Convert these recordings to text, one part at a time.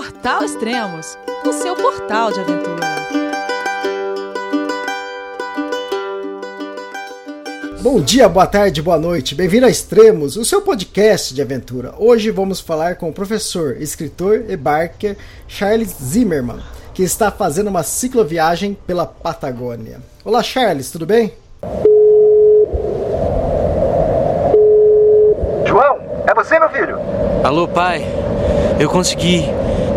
Portal Extremos, o seu portal de aventura. Bom dia, boa tarde, boa noite. Bem-vindo a Extremos, o seu podcast de aventura. Hoje vamos falar com o professor, escritor e barker Charles Zimmerman, que está fazendo uma cicloviagem pela Patagônia. Olá, Charles, tudo bem? João, é você, meu filho? Alô, pai. Eu consegui.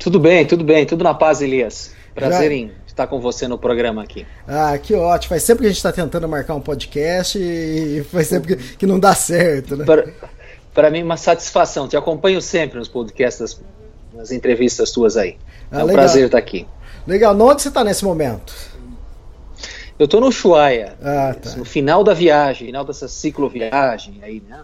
Tudo bem, tudo bem, tudo na paz, Elias. Prazer Já... em estar com você no programa aqui. Ah, que ótimo. Faz sempre que a gente está tentando marcar um podcast e faz sempre que, que não dá certo, né? Para mim, uma satisfação. Te acompanho sempre nos podcasts, nas entrevistas tuas aí. Ah, é um legal. prazer estar aqui. Legal. Onde você está nesse momento? Eu estou no Ushuaia, ah, tá. no final da viagem, final dessa cicloviagem aí, né?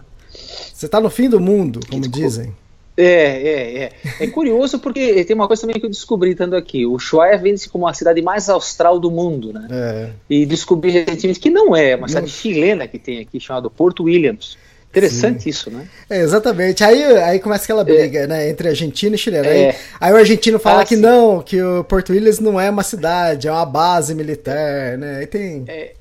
Você está no fim do mundo, como dizem. É, é, é. É curioso porque tem uma coisa também que eu descobri estando aqui. O Ushuaia vende-se como a cidade mais austral do mundo, né? É. E descobri recentemente que não é, é uma cidade chilena que tem aqui, chamada Porto Williams. Interessante Sim. isso, né? É, exatamente. Aí, aí começa aquela briga, é. né? Entre argentino e chileno. Aí, é. aí, o argentino fala ah, que não, que o Porto Williams não é uma cidade, é uma base militar, né? Aí tem. É,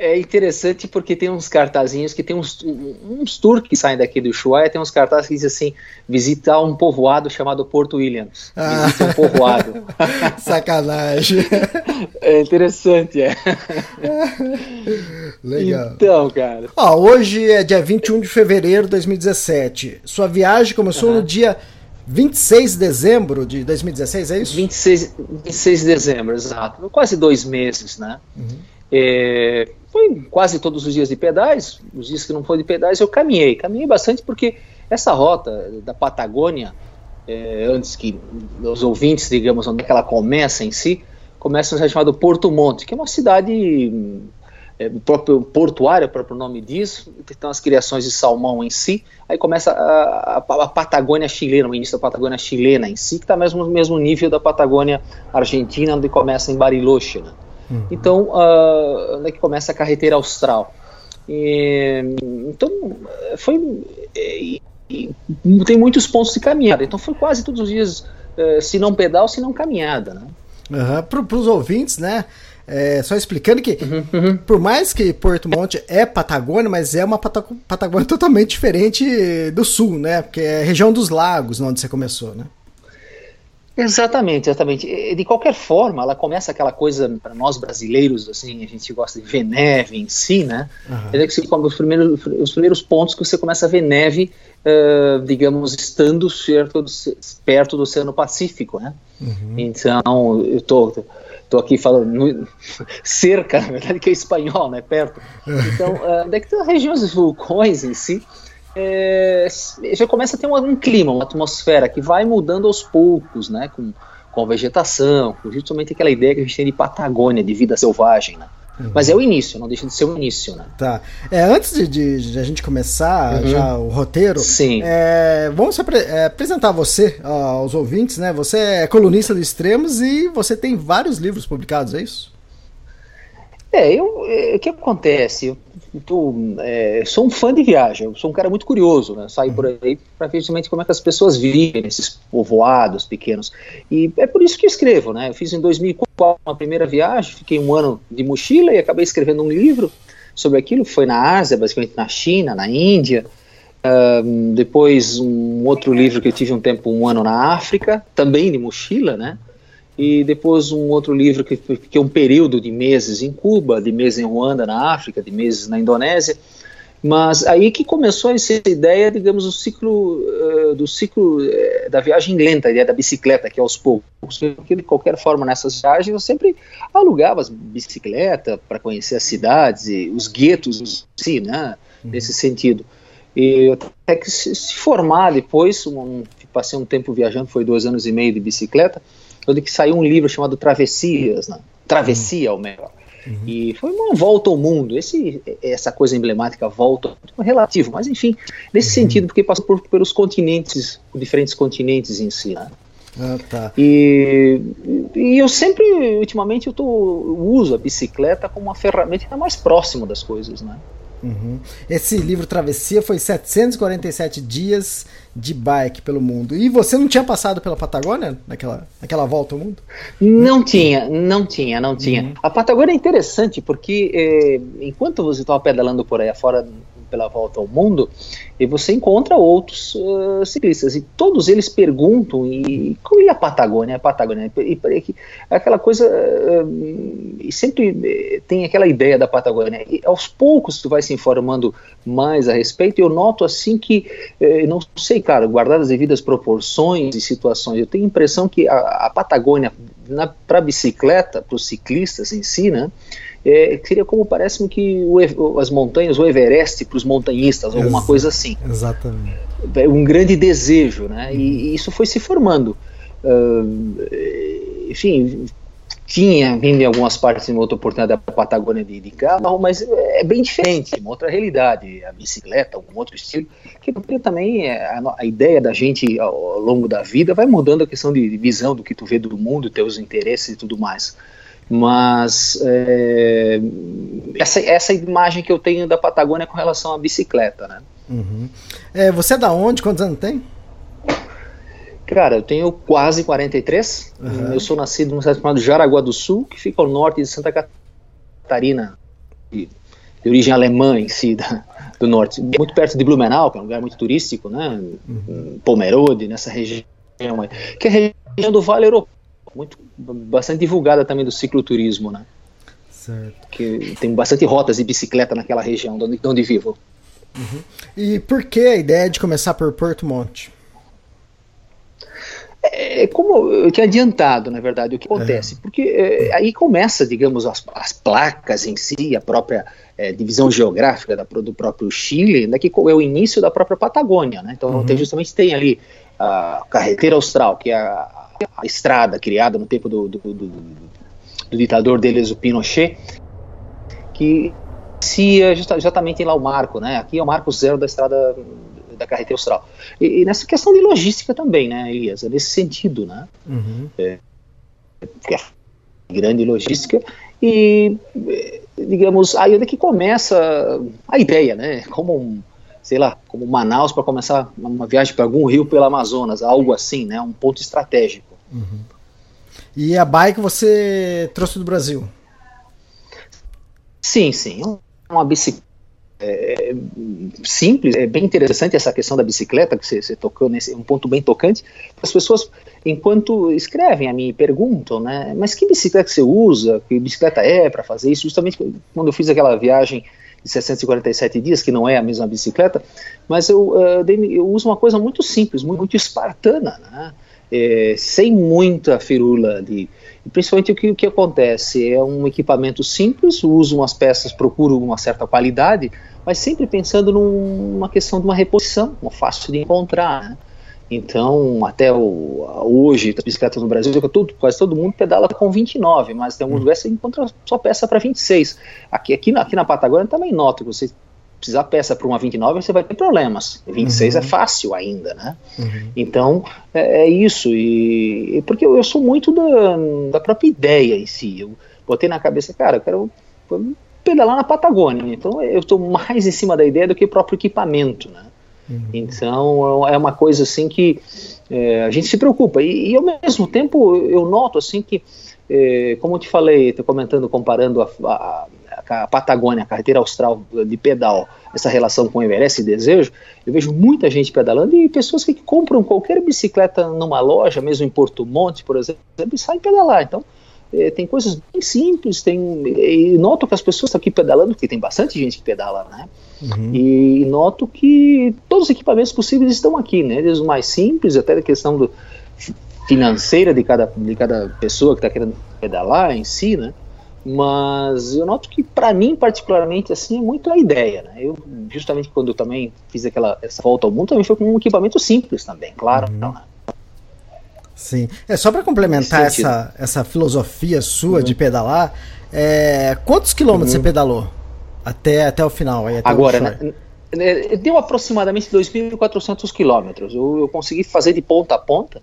é interessante porque tem uns cartazinhos que tem uns, uns tours que saem daqui do Ushuaia, tem uns cartazes que dizem assim, visitar um povoado chamado Porto Williams. Ah. Um povoado. Sacanagem. É interessante, é. Legal. Então, cara. Ó, hoje é dia 21 de fevereiro de 2017. Sua viagem começou uhum. no dia 26 de dezembro de 2016, é isso? 26, 26 de dezembro, exato. Quase dois meses, né? Uhum. É, foi quase todos os dias de pedais, os dias que não foi de pedais eu caminhei, caminhei bastante porque essa rota da Patagônia, é, antes que os ouvintes, digamos, onde é ela começa em si, começa no chamada Porto Monte, que é uma cidade é, próprio portuária, o próprio nome diz, tem as criações de salmão em si, aí começa a, a, a, Patagônia chilena, o início da Patagônia chilena em si, que está mesmo no mesmo nível da Patagônia argentina, onde começa em Bariloche, né? Uhum. Então, uh, onde é que começa a carreteira austral? E, então, foi. E, e, tem muitos pontos de caminhada. Então, foi quase todos os dias, uh, se não pedal, se não caminhada. Né? Uhum. Para os ouvintes, né? É, só explicando que, uhum, uhum. por mais que Porto Monte é Patagônia, mas é uma Patagônia totalmente diferente do sul, né? Porque é a região dos lagos onde você começou, né? Exatamente, exatamente. De qualquer forma, ela começa aquela coisa para nós brasileiros, assim, a gente gosta de ver neve em si, né? Uhum. É que os primeiros, os primeiros pontos que você começa a ver neve, uh, digamos, estando certo, perto do Oceano Pacífico, né? Uhum. Então, eu tô, tô aqui falando cerca, na verdade, que é espanhol, né? Perto. Então, uh, que tem regiões vulcões em si é, já começa a ter um, um, clima, uma atmosfera que vai mudando aos poucos, né? Com, com a vegetação, com justamente aquela ideia que a gente tem de Patagônia, de vida selvagem, né? Uhum. Mas é o início, não deixa de ser o início, né? Tá. É, antes de, de, de a gente começar uhum. já o roteiro, Sim. É, vamos apre é, apresentar você aos ouvintes, né? Você é colunista do Extremos e você tem vários livros publicados, é isso? É, eu, é, o que acontece? Eu tô, é, sou um fã de viagem, eu sou um cara muito curioso, né? Saio por aí para ver justamente como é que as pessoas vivem nesses povoados pequenos. E é por isso que eu escrevo, né? Eu fiz em 2004 uma primeira viagem, fiquei um ano de mochila e acabei escrevendo um livro sobre aquilo. Foi na Ásia, basicamente na China, na Índia. Um, depois um outro livro que eu tive um tempo, um ano na África, também de mochila, né? E depois um outro livro que, que é um período de meses em Cuba, de meses em Ruanda, na África, de meses na Indonésia, mas aí que começou essa ideia, digamos, do ciclo, uh, do ciclo uh, da viagem lenta, a ideia da bicicleta, que é aos poucos. Porque, de qualquer forma, nessas viagens eu sempre alugava bicicleta para conhecer as cidades e os guetos, sim, né, uhum. nesse sentido. E até que se, se formar depois, um, passei um tempo viajando, foi dois anos e meio de bicicleta, onde que saiu um livro chamado Travessias, né? Travessia, uhum. ou melhor. Uhum. E foi uma volta ao mundo. Esse, essa coisa emblemática, volta, relativo, mas enfim, nesse uhum. sentido, porque passou por, pelos continentes, diferentes continentes em si. Né? Ah, tá. E, e eu sempre, ultimamente, eu, tô, eu uso a bicicleta como uma ferramenta mais próxima das coisas, né? Uhum. Esse livro Travessia foi 747 dias de bike pelo mundo. E você não tinha passado pela Patagônia naquela, naquela volta ao mundo? Não tinha, não tinha, não tinha. Uhum. A Patagônia é interessante porque eh, enquanto você estava pedalando por aí afora pela volta ao mundo, e você encontra outros uh, ciclistas e todos eles perguntam e como é a Patagônia? A Patagônia e, e, aquela coisa uh, e sempre eh, tem aquela ideia da Patagônia. E aos poucos tu vai se informando mais a respeito. E eu noto assim que uh, não sei, cara, guardadas as devidas proporções e situações, eu tenho a impressão que a, a Patagônia para bicicleta, para os ciclistas em si, né? É, seria como parece-me que o, as montanhas, o Everest para os montanhistas, alguma Ex coisa assim. Exatamente. É um grande desejo, né? E, e isso foi se formando. Uh, enfim, tinha vindo em algumas partes em outra oportunidade da Patagônia de, de, carro, mas é bem diferente, uma outra realidade, a bicicleta, algum outro estilo, que também é a, a, ideia da gente ao, ao, longo da vida vai mudando a questão de, de visão do que tu vê do mundo, teus interesses e tudo mais. Mas é, essa, essa imagem que eu tenho da Patagônia com relação à bicicleta, né? Uhum. É, você é da onde? Quantos anos tem? Cara, eu tenho quase 43. Uhum. Eu sou nascido no estado chamado Jaraguá do Sul, que fica ao norte de Santa Catarina, de, de origem alemã em si, da, do norte. Muito perto de Blumenau, que é um lugar muito turístico, né? Uhum. Pomerode, nessa região aí, que é a região do Vale Europeu muito bastante divulgada também do cicloturismo, né? Certo. Que tem bastante rotas de bicicleta naquela região de onde, de onde vivo. Uhum. E por que a ideia de começar por Porto Monte? É, como eu tinha adiantado, na verdade, o que acontece, é. porque é, aí começa, digamos, as, as, placas em si, a própria é, divisão geográfica da, do próprio Chile, né, que é o início da própria Patagônia, né? Então, uhum. tem, justamente tem ali a carreteira austral, que é a, a estrada criada no tempo do, do, do, do ditador deles, o Pinochet, que se exatamente lá o marco, né? Aqui é o marco zero da estrada da carreteira austral. E, e nessa questão de logística também, né, Elias? Nesse sentido, né? Uhum. É, é grande logística e digamos aí é que começa a ideia, né? Como um, sei lá, como Manaus para começar uma viagem para algum rio pelo Amazonas, algo assim, né? Um ponto estratégico. Uhum. E a bike você trouxe do Brasil? Sim, sim. Uma bicicleta é, simples, é bem interessante essa questão da bicicleta que você, você tocou nesse um ponto bem tocante. As pessoas, enquanto escrevem a mim perguntam, né, mas que bicicleta você usa? Que bicicleta é para fazer isso? Justamente quando eu fiz aquela viagem de 647 dias, que não é a mesma bicicleta, mas eu, uh, eu uso uma coisa muito simples, muito, muito espartana, né? É, sem muita firula de. Principalmente o que, o que acontece é um equipamento simples, uso umas peças, procuro uma certa qualidade, mas sempre pensando numa questão de uma reposição, fácil de encontrar. Né? Então, até o, hoje, as bicicletas no Brasil, todo, quase todo mundo pedala com 29, mas tem alguns lugares você encontra só peça para 26. Aqui, aqui, na, aqui na Patagônia também noto que você precisar peça para uma 29, você vai ter problemas. 26 uhum. é fácil ainda, né? Uhum. Então, é, é, isso. E, porque eu, eu, sou muito da, da própria ideia em si. Eu botei na cabeça, cara, eu quero pedalar na Patagônia. Então, eu estou mais em cima da ideia do que o próprio equipamento, né? Uhum. Então, é uma coisa assim que é, a gente se preocupa. E, e, ao mesmo tempo, eu noto assim que, é, como eu te falei, estou comentando, comparando a, a a Patagônia, a carreteira austral de pedal, essa relação com o Everest e desejo, eu vejo muita gente pedalando e pessoas que compram qualquer bicicleta numa loja, mesmo em Porto Monte, por exemplo, e saem pedalar. Então, é, tem coisas bem simples, tem, e noto que as pessoas estão aqui pedalando, porque tem bastante gente que pedala, né? Uhum. E, e noto que todos os equipamentos possíveis estão aqui, né? Desde o mais simples até a questão do, financeira de cada, de cada pessoa que está querendo pedalar em si, né? Mas eu noto que para mim particularmente assim é muito a ideia, né? Eu justamente quando eu também fiz aquela essa volta ao mundo também foi com um equipamento simples também, claro. Uhum. Não, né? Sim. É só para complementar essa, essa filosofia sua uhum. de pedalar. É, quantos quilômetros uhum. você pedalou até, até o final? Aí, Agora, né, né, deu aproximadamente 2.400 quilômetros. Eu, eu consegui fazer de ponta a ponta.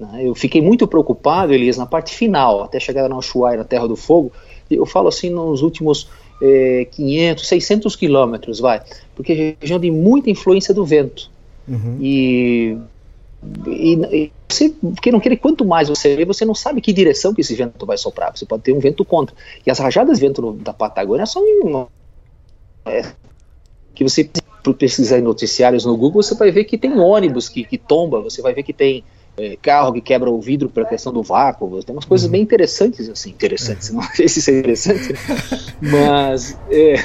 Né? Eu fiquei muito preocupado, Elias, na parte final, até chegar na Ushuaia, na Terra do Fogo. Eu falo assim nos últimos é, 500, 600 quilômetros, vai, porque é região de muita influência do vento. Uhum. E, e, e você, que não querer, quanto mais você vê, você não sabe que direção que esse vento vai soprar. Você pode ter um vento contra. E as rajadas de vento no, da Patagônia são é, que você pesquisar em noticiários no Google, você vai ver que tem ônibus que, que tomba, você vai ver que tem é, carro que quebra o vidro pela questão do vácuo, tem umas coisas uhum. bem interessantes, assim, interessantes, não sei se isso é interessante, mas... É...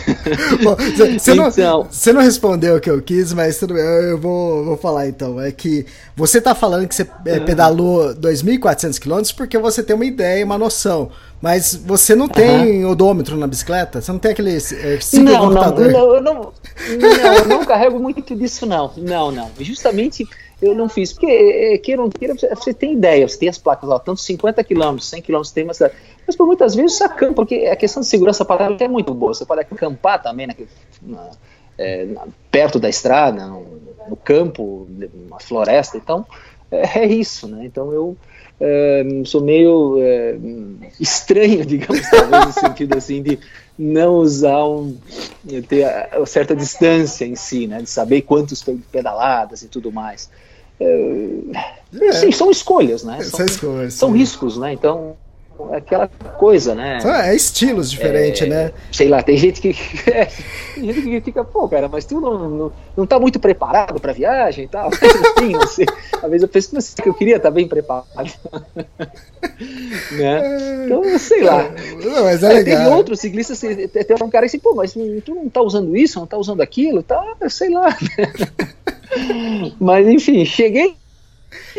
Você então... não, não respondeu o que eu quis, mas tudo bem, eu vou, vou falar então, é que você está falando que você é, pedalou 2.400 quilômetros porque você tem uma ideia, uma noção, mas você não tem uhum. odômetro na bicicleta? Você não tem aquele é, não, não, não, eu não, não, eu não carrego muito disso não, não, não, justamente eu não fiz, porque é, é, queira ou não queira, você tem ideia, você tem as placas lá, tanto 50 km, 100 km tem uma cidade, mas por muitas vezes você acampa, porque a questão de segurança para é muito boa, você pode acampar também na, é, na, perto da estrada, no, no, campo, na floresta, então é, é isso, né, então eu é, sou meio é, estranho, digamos, talvez no sentido assim de não usar um ter a, a certa distância em si, né, de saber quantos pedaladas e tudo mais. É, sim, são escolhas, né? São, são, escolhas, são riscos, né? Então, é aquela coisa, né? É estilos diferentes, é, né? Sei lá, tem gente que é, tem gente que fica, pô, cara, mas tu não, não, não tá muito preparado para viagem e tal. Enfim, sei. Às vezes eu penso assim, que eu queria estar bem preparado. né? Então, sei lá. Não, mas é legal. Tem outros ciclistas, tem um cara assim, pô, mas tu não tá usando isso, não tá usando aquilo, tá, sei lá. Mas enfim, cheguei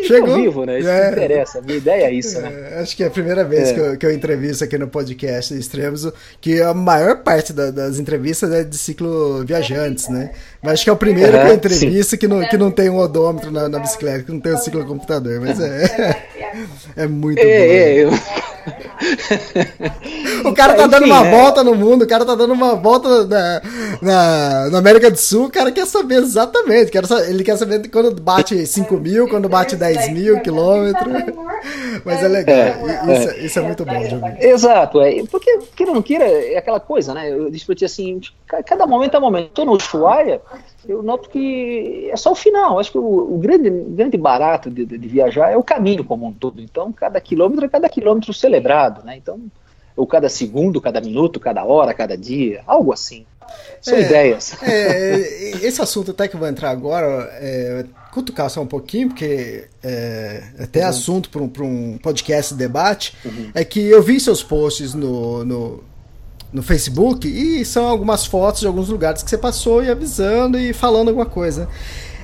Chegou vivo, né? Isso é, que interessa. A minha ideia é isso, né? É, acho que é a primeira vez é. que, eu, que eu entrevisto aqui no podcast Extremos, que a maior parte da, das entrevistas é de ciclo viajantes, né? Mas acho que é o primeiro que eu entrevisto que não, que não tem um odômetro na, na bicicleta, que não tem um ciclo computador. Mas é, é muito é, bom. É, eu... o cara tá dando uma né? volta no mundo, o cara tá dando uma volta na, na, na América do Sul, o cara quer saber exatamente. Quer ele quer saber quando bate 5 mil, quando bate 10 mil quilômetros. Mas é legal. É, isso, é. isso, é muito bom de ouvir. Exato, é. Porque, queira ou não queira, é aquela coisa, né? Eu disse pra ti assim, cada momento é momento. Tô no Ushuaia, eu noto que é só o final. Acho que o, o grande, grande barato de, de, de, viajar é o caminho como um todo. Então, cada quilômetro é cada quilômetro celebrado, né? Então, ou cada segundo, cada minuto, cada hora, cada dia, algo assim. São é, ideias. É, esse assunto até que eu vou entrar agora, é, cutucar só um pouquinho, porque é até uhum. assunto para um, um podcast de debate, uhum. é que eu vi seus posts no, no no Facebook e são algumas fotos de alguns lugares que você passou e avisando e falando alguma coisa.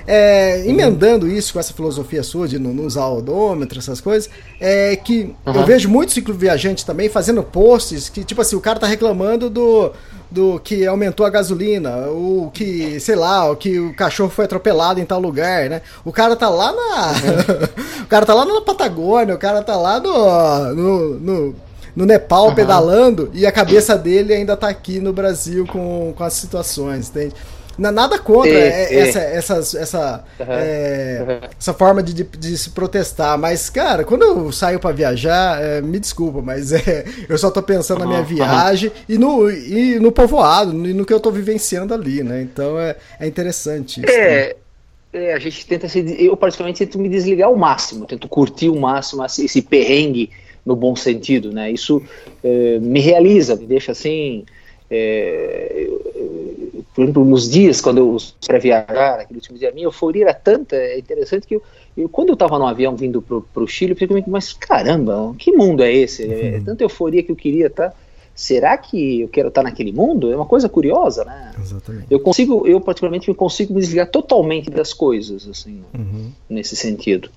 É, emendando isso com essa filosofia sua de não, usar odômetro, essas coisas, é que uhum. eu vejo muitos cicloviajantes também fazendo posts que, tipo assim, o cara tá reclamando do, do que aumentou a gasolina, o que, sei lá, o que o cachorro foi atropelado em tal lugar, né? O cara tá lá na. Uhum. o cara tá lá na Patagônia, o cara tá lá no, no, no no Nepal uhum. pedalando e a cabeça dele ainda tá aqui no Brasil com, com as situações, entende? Nada contra é, é. essa, essa, essa, uhum. É, essa forma de, de, de, se protestar, mas, cara, quando eu saio para viajar, é, me desculpa, mas é, eu só tô pensando uhum. na minha viagem e, no, e no povoado, e no que eu tô vivenciando ali, né? Então é, é interessante isso. É. Né? a gente tenta se. Eu, particularmente, tento me desligar ao máximo, tento curtir o máximo esse perrengue no bom sentido, né? Isso é, me realiza, me deixa assim, é, por exemplo, nos dias quando eu para viajar, aquele último dia, a minha euforia era tanta, é interessante que eu, eu quando eu estava no avião vindo para o Chile, eu fiquei mas caramba, que mundo é esse? É, uhum. tanta euforia que eu queria estar. Tá? Será que eu quero estar tá naquele mundo? É uma coisa curiosa, né? Exatamente. Eu consigo, eu particularmente consigo me desligar totalmente das coisas, assim, uhum. nesse sentido.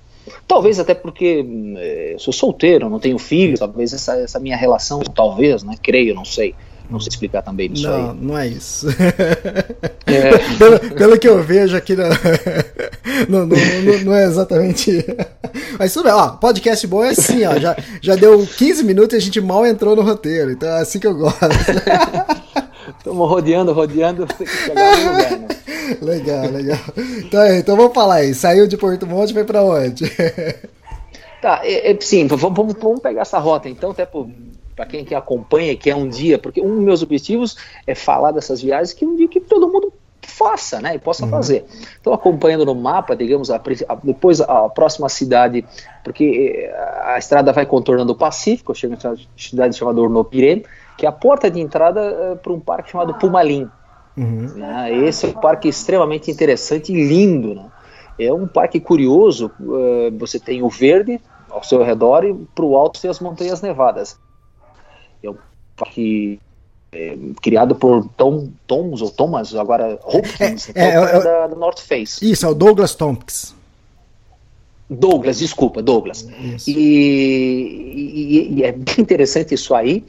Talvez até porque é, sou solteiro, não tenho filho, talvez essa, essa minha relação, talvez, né? Creio, não sei. Não sei explicar também isso não, aí. Não, é isso. É. pelo, pelo, que eu vejo aqui, não, não, não, não é exatamente. Mas tudo bem, ó, podcast bom é assim, ó. Já, já deu 15 minutos e a gente mal entrou no roteiro, então é assim que eu gosto. Estamos rodeando, rodeando, tem que chegar no lugar, né? Legal, legal. Então, então vamos falar aí. Saiu de Porto Monte e foi para onde? Tá, é, é, sim, vamos, vamos, pegar essa rota então, até para quem que acompanha, que é um dia, porque um dos meus objetivos é falar dessas viagens que um dia que todo mundo faça, né, e possa uhum. fazer. Então, acompanhando no mapa, digamos, a, a, depois a próxima cidade, porque eh, a estrada vai contornando o Pacífico, chega em uma cidade chamada Ornopirene, que é a porta de entrada uh, eh, para um parque chamado Pumalim. Uhum. Né, esse é um parque extremamente interessante e lindo, né? É um parque curioso, uh, você tem o verde ao seu redor e para o alto tem as montanhas nevadas. É um parque é, criado por Tom, Toms ou Thomas, agora Hopkins, é, é, é, é da, da, North Face. Isso, é o Douglas Tompkins. Douglas, desculpa, Douglas. E, e, e, é bem interessante isso aí,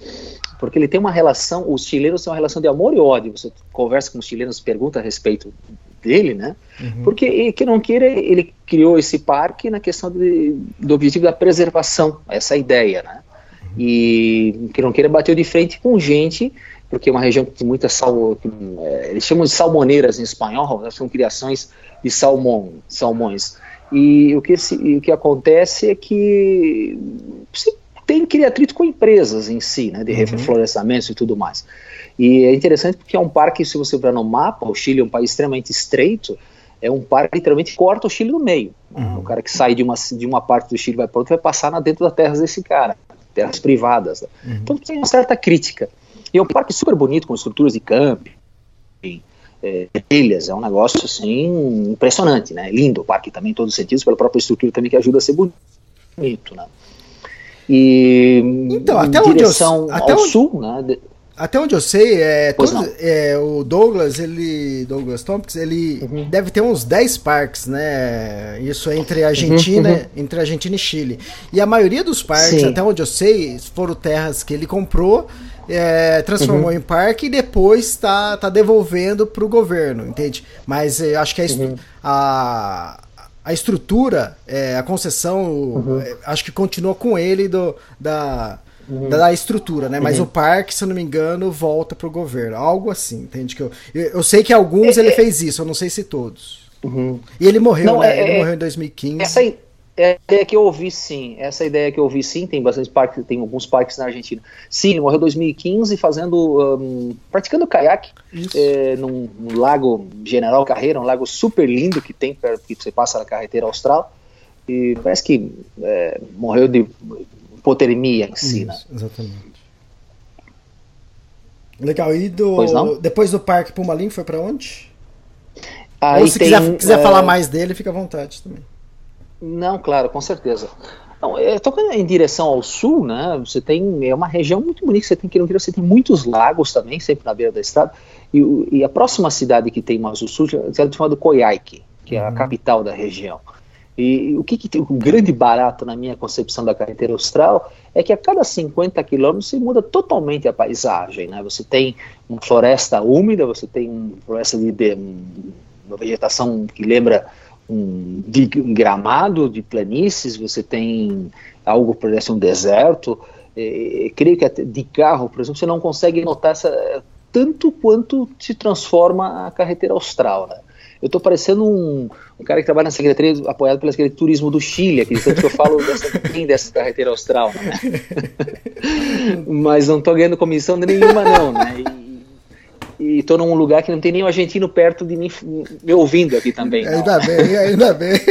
porque ele tem uma relação, os chilenos têm uma relação de amor e ódio. Você conversa com os chilenos, pergunta a respeito dele, né? Uhum. Porque, que não queira, ele criou esse parque na questão de, do objetivo da preservação, essa ideia, né? E que não queira bateu de frente com gente porque é uma região que tem muita sal, é, eles chamam de salmoneiras em espanhol, né, são criações de salmão, salmões. E o que, se, o que acontece é que você tem cria atrito com empresas em si, né, de uhum. reflorestamento e tudo mais. E é interessante porque é um parque, se você ver no mapa, o Chile é um país extremamente estreito, é um parque que literalmente corta o Chile no meio. Uhum. O cara que sai de uma, de uma parte do Chile vai para outra vai passar na, dentro das terras desse cara, terras privadas. Né? Uhum. Então tem uma certa crítica. E é um parque super bonito, com estruturas de camping, é, trilhas, é um negócio assim impressionante, né? Lindo o parque também em todos os sentidos, pela própria estrutura também que ajuda a ser bonito, né? E então, até onde eu, até ao onde, sul, né? Até onde eu sei, é, todos, é, o Douglas, ele. Douglas Tompkins, ele uhum. deve ter uns 10 parques, né? Isso entre Argentina, uhum, uhum. entre Argentina e Chile. E a maioria dos parques, Sim. até onde eu sei, foram terras que ele comprou é, transformou uhum. em parque e depois está tá devolvendo para o governo, entende? Mas eu acho que a, uhum. a, a estrutura, é, a concessão, uhum. É, acho que continua com ele do, da, uhum. da, estrutura, né? Mas uhum. o parque, se eu não me engano, volta para o governo. Algo assim, entende? Que eu, eu, sei que alguns é, ele é fez isso, eu não sei se todos. Uhum. E ele morreu, não, né? ele morreu em 2015. Essa, é a ideia que eu ouvi sim, essa ideia que eu ouvi sim, tem bastante parques, tem alguns parques na Argentina. Sim, ele morreu em 2015 fazendo, um, praticando caiaque é, num, num, lago General Carreira, um lago super lindo que tem, que você passa na carreteira austral, e parece que é, morreu de hipotermia em si, né? Exatamente. Legal, e do, depois do Parque Pumalim foi para onde? Aí Ou se tem, quiser, quiser é... falar mais dele, fica à vontade também. Não, claro, com certeza. Não, é, tocando em direção ao sul, né, você tem, é uma região muito bonita, você tem que você tem muitos lagos também, sempre na beira da estrada, e, e a próxima cidade que tem mais ao sul é chamada Coyhaique, que é a uhum. capital da região. E o que, que tem, o grande barato na minha concepção da carreteira austral é que a cada 50 quilômetros você muda totalmente a paisagem, né? Você tem uma floresta úmida, você tem uma floresta de, de uma vegetação que lembra um, de, um gramado de planícies, você tem algo que parece um deserto. É, creio que de carro, por exemplo, você não consegue notar essa, tanto quanto se transforma a carreteira austral. Né? Eu estou parecendo um, um, cara que trabalha na Secretaria, apoiado pela Secretaria de Turismo do Chile, aqui, tanto que eu falo dessa, bem dessa carreteira austral. Né? Mas não estou ganhando comissão nenhuma, não. Né? E, e estou num lugar que não tem nenhum argentino perto de mim me ouvindo aqui também. Ainda bem, ainda bem.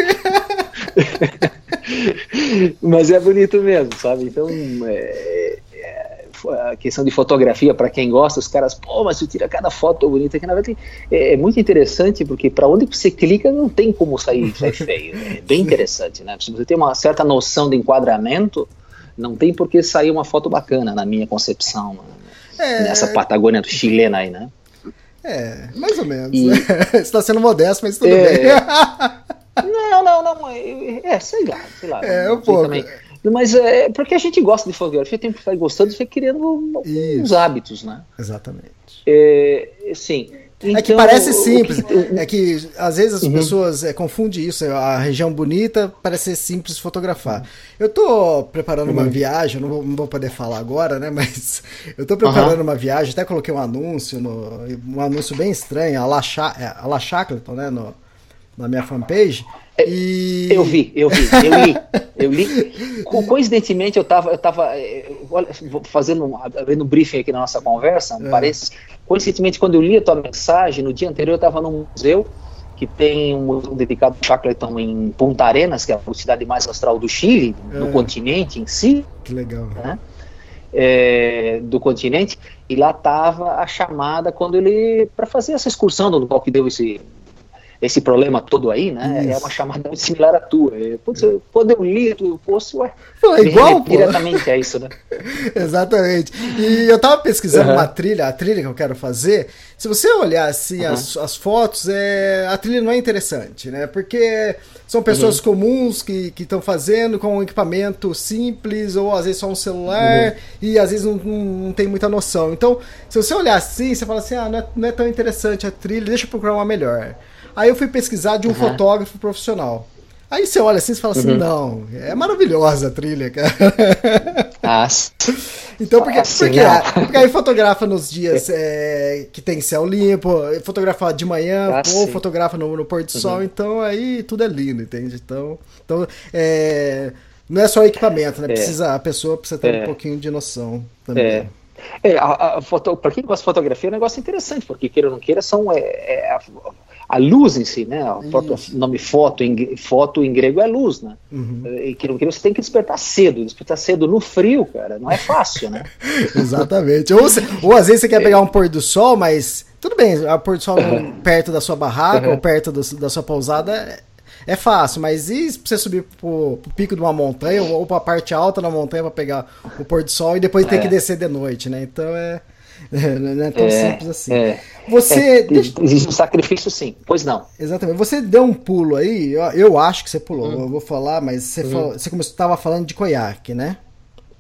Mas é bonito mesmo, sabe? Então, é, questão de fotografia, para quem gosta, os caras, pô, mas você tira cada foto bonita, que na verdade é, é muito interessante, porque para onde você clica não tem como sair, sair feio. É bem interessante, né? Se você tem uma certa noção de enquadramento, não tem por que sair uma foto bacana, na minha concepção. Né? É... Nessa Patagônia chilena aí, né? É, mais ou menos. E... Você está sendo modesto, mas tudo é... bem. Não, não, não. É, é, sei lá, sei lá. É, um pouco. Também. Mas é porque a gente gosta de fotografia, tem que estar gostando, você criando Isso. uns hábitos, né? Exatamente. É, sim. Então, é que então, parece simples. Que, é que às vezes as uhum. pessoas é, confundem isso. A região bonita parece ser simples fotografar. Eu estou preparando uhum. uma viagem, não vou, não vou, poder falar agora, né? Mas eu estou preparando uhum. uma viagem, até coloquei um anúncio, no, um anúncio bem estranho, a La, é, a La Shackleton, né? No, na minha fanpage. É, e... Eu vi, eu vi, eu li, eu li. Coincidentemente, eu estava eu tava, eh, fazendo, vendo um briefing aqui na nossa conversa, é. parece. Coincidentemente, quando eu li a tua mensagem, no dia anterior eu estava num museu que tem um museu dedicado ao Shackleton em Punta Arenas, que é a cidade mais austral do Chile, é. do continente em si. Que legal. Né? É, do continente, e lá estava a chamada quando ele, para fazer essa excursão do qual que deu esse esse problema todo aí, né? Isso. É uma chamada muito similar à tua. É, putz, eu, quando eu li, tu, fosse, ué, é igual, pô. diretamente é isso, né? Exatamente. E eu tava pesquisando uhum. uma trilha, a trilha que eu quero fazer. Se você olhar assim uhum. as, as fotos, é, a trilha não é interessante, né? Porque são pessoas uhum. comuns que estão fazendo com um equipamento simples, ou às vezes só um celular, uhum. e às vezes não, não, não, tem muita noção. Então, se você olhar assim, você fala assim, ah, não é, não é tão interessante a trilha, deixa eu procurar uma melhor. Aí eu fui pesquisar de um uhum. fotógrafo profissional. Aí você olha assim e fala assim, uhum. não, é maravilhosa a trilha, cara. Ah, então, porque, porque, é, porque, aí fotografa nos dias é, que tem céu limpo, fotografa de manhã, ah, ou fotografa no, no pôr do sol, uhum. então aí tudo é lindo, entende? Então, então é, não é só equipamento, né? É. Precisa, a pessoa precisa ter um é. pouquinho de noção também. É. A, a foto, para quem gosta de fotografia é um negócio interessante, porque queira ou não queira, são, é, é, a luz em si, né? O nome foto em, foto em grego é luz, né? Uhum. E que não queira, você tem que despertar cedo. Despertar cedo no frio, cara, não é fácil, né? Exatamente. Ou, ou às vezes você quer pegar um pôr do sol, mas tudo bem, o pôr do sol perto da sua barraca uhum. ou perto do, da sua pousada é fácil, mas e se você subir pro, pro pico de uma montanha ou, ou pra parte alta da montanha para pegar o pôr do sol e depois ter é. que descer de noite, né? Então é. Não é tão é, simples assim. É, você. É, deixa... Existe um sacrifício, sim. Pois não. Exatamente. Você deu um pulo aí, eu, eu acho que você pulou, hum. eu vou falar, mas você, hum. falou, você estava falando de conhaque, né?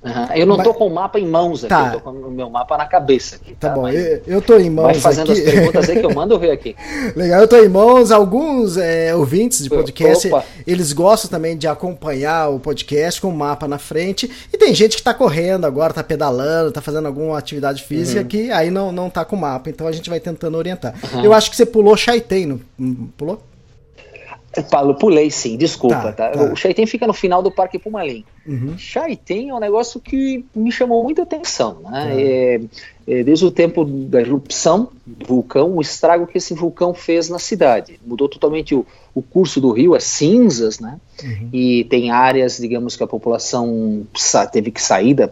Uhum. Eu não estou com o mapa em mãos aqui, tá. eu tô com o meu mapa na cabeça aqui. Tá, tá bom, eu, eu tô em mãos. Vai fazendo aqui. as perguntas aí que eu mando ver aqui. Legal, eu tô em mãos. Alguns é, ouvintes de podcast, Opa. eles gostam também de acompanhar o podcast com o mapa na frente. E tem gente que está correndo agora, está pedalando, está fazendo alguma atividade física uhum. que aí não, não tá com o mapa. Então a gente vai tentando orientar. Uhum. Eu acho que você pulou Chaitei, não pulou? Paulo, pulei sim, desculpa. Tá, tá. tá. O Chaitén fica no final do Parque Pumalim. Uhum. Chaitén é um negócio que me chamou muita atenção. Né? Tá. É, é, desde o tempo da erupção do vulcão, o estrago que esse vulcão fez na cidade. Mudou totalmente o, o curso do rio, as cinzas, né? Uhum. e tem áreas, digamos, que a população teve que sair da,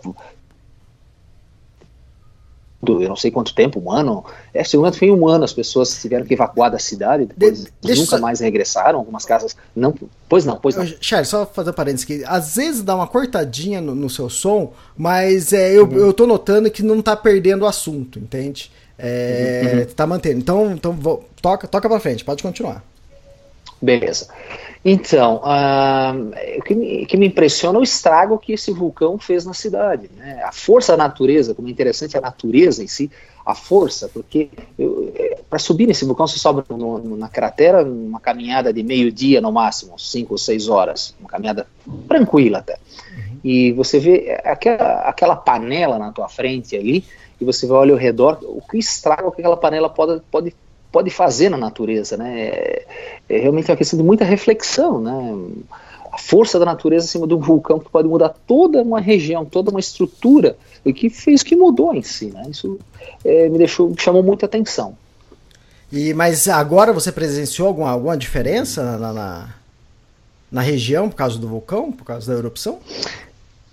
eu não sei quanto tempo, um ano. É, segundo foi um ano, as pessoas tiveram que evacuar da cidade, depois de, nunca só... mais regressaram, algumas casas. Não, pois não, pois não. Charles, só fazer um parênteses aqui. Às vezes dá uma cortadinha no, no seu som, mas é, eu, uhum. eu tô notando que não tá perdendo o assunto, entende? É, uhum. uhum. Tá mantendo. Então, então vou, toca, toca pra frente, pode continuar. Beleza. Então, uh, o que me, que me, impressiona é o estrago que esse vulcão fez na cidade. Né? A força da natureza, como é interessante a natureza em si, a força, porque é, para subir nesse vulcão você sobe no, no, na cratera uma caminhada de meio dia no máximo, cinco ou seis horas, uma caminhada tranquila até. Uhum. E você vê aquela, aquela panela na tua frente ali, e você vai olhar ao redor, o que estraga que aquela panela pode, pode pode fazer na natureza, né? É, é realmente uma questão de muita reflexão, né? A força da natureza acima de um vulcão que pode mudar toda uma região, toda uma estrutura, e que fez que mudou em si, né? Isso é, me deixou, chamou muita atenção. E mas agora você presenciou alguma, alguma diferença na, na, na região por causa do vulcão, por causa da erupção?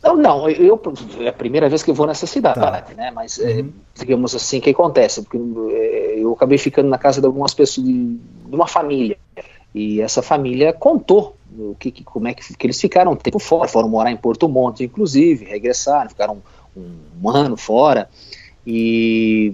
Não, não, eu é a primeira vez que eu vou nessa cidade, tá. né? Mas é, uhum. é, digamos assim, o que acontece? Porque é, eu acabei ficando na casa de algumas pessoas de, de uma família e essa família contou o que, que como é que, que, eles ficaram um tempo fora, foram morar em Porto Monte, inclusive, regressaram, ficaram um, um ano fora e,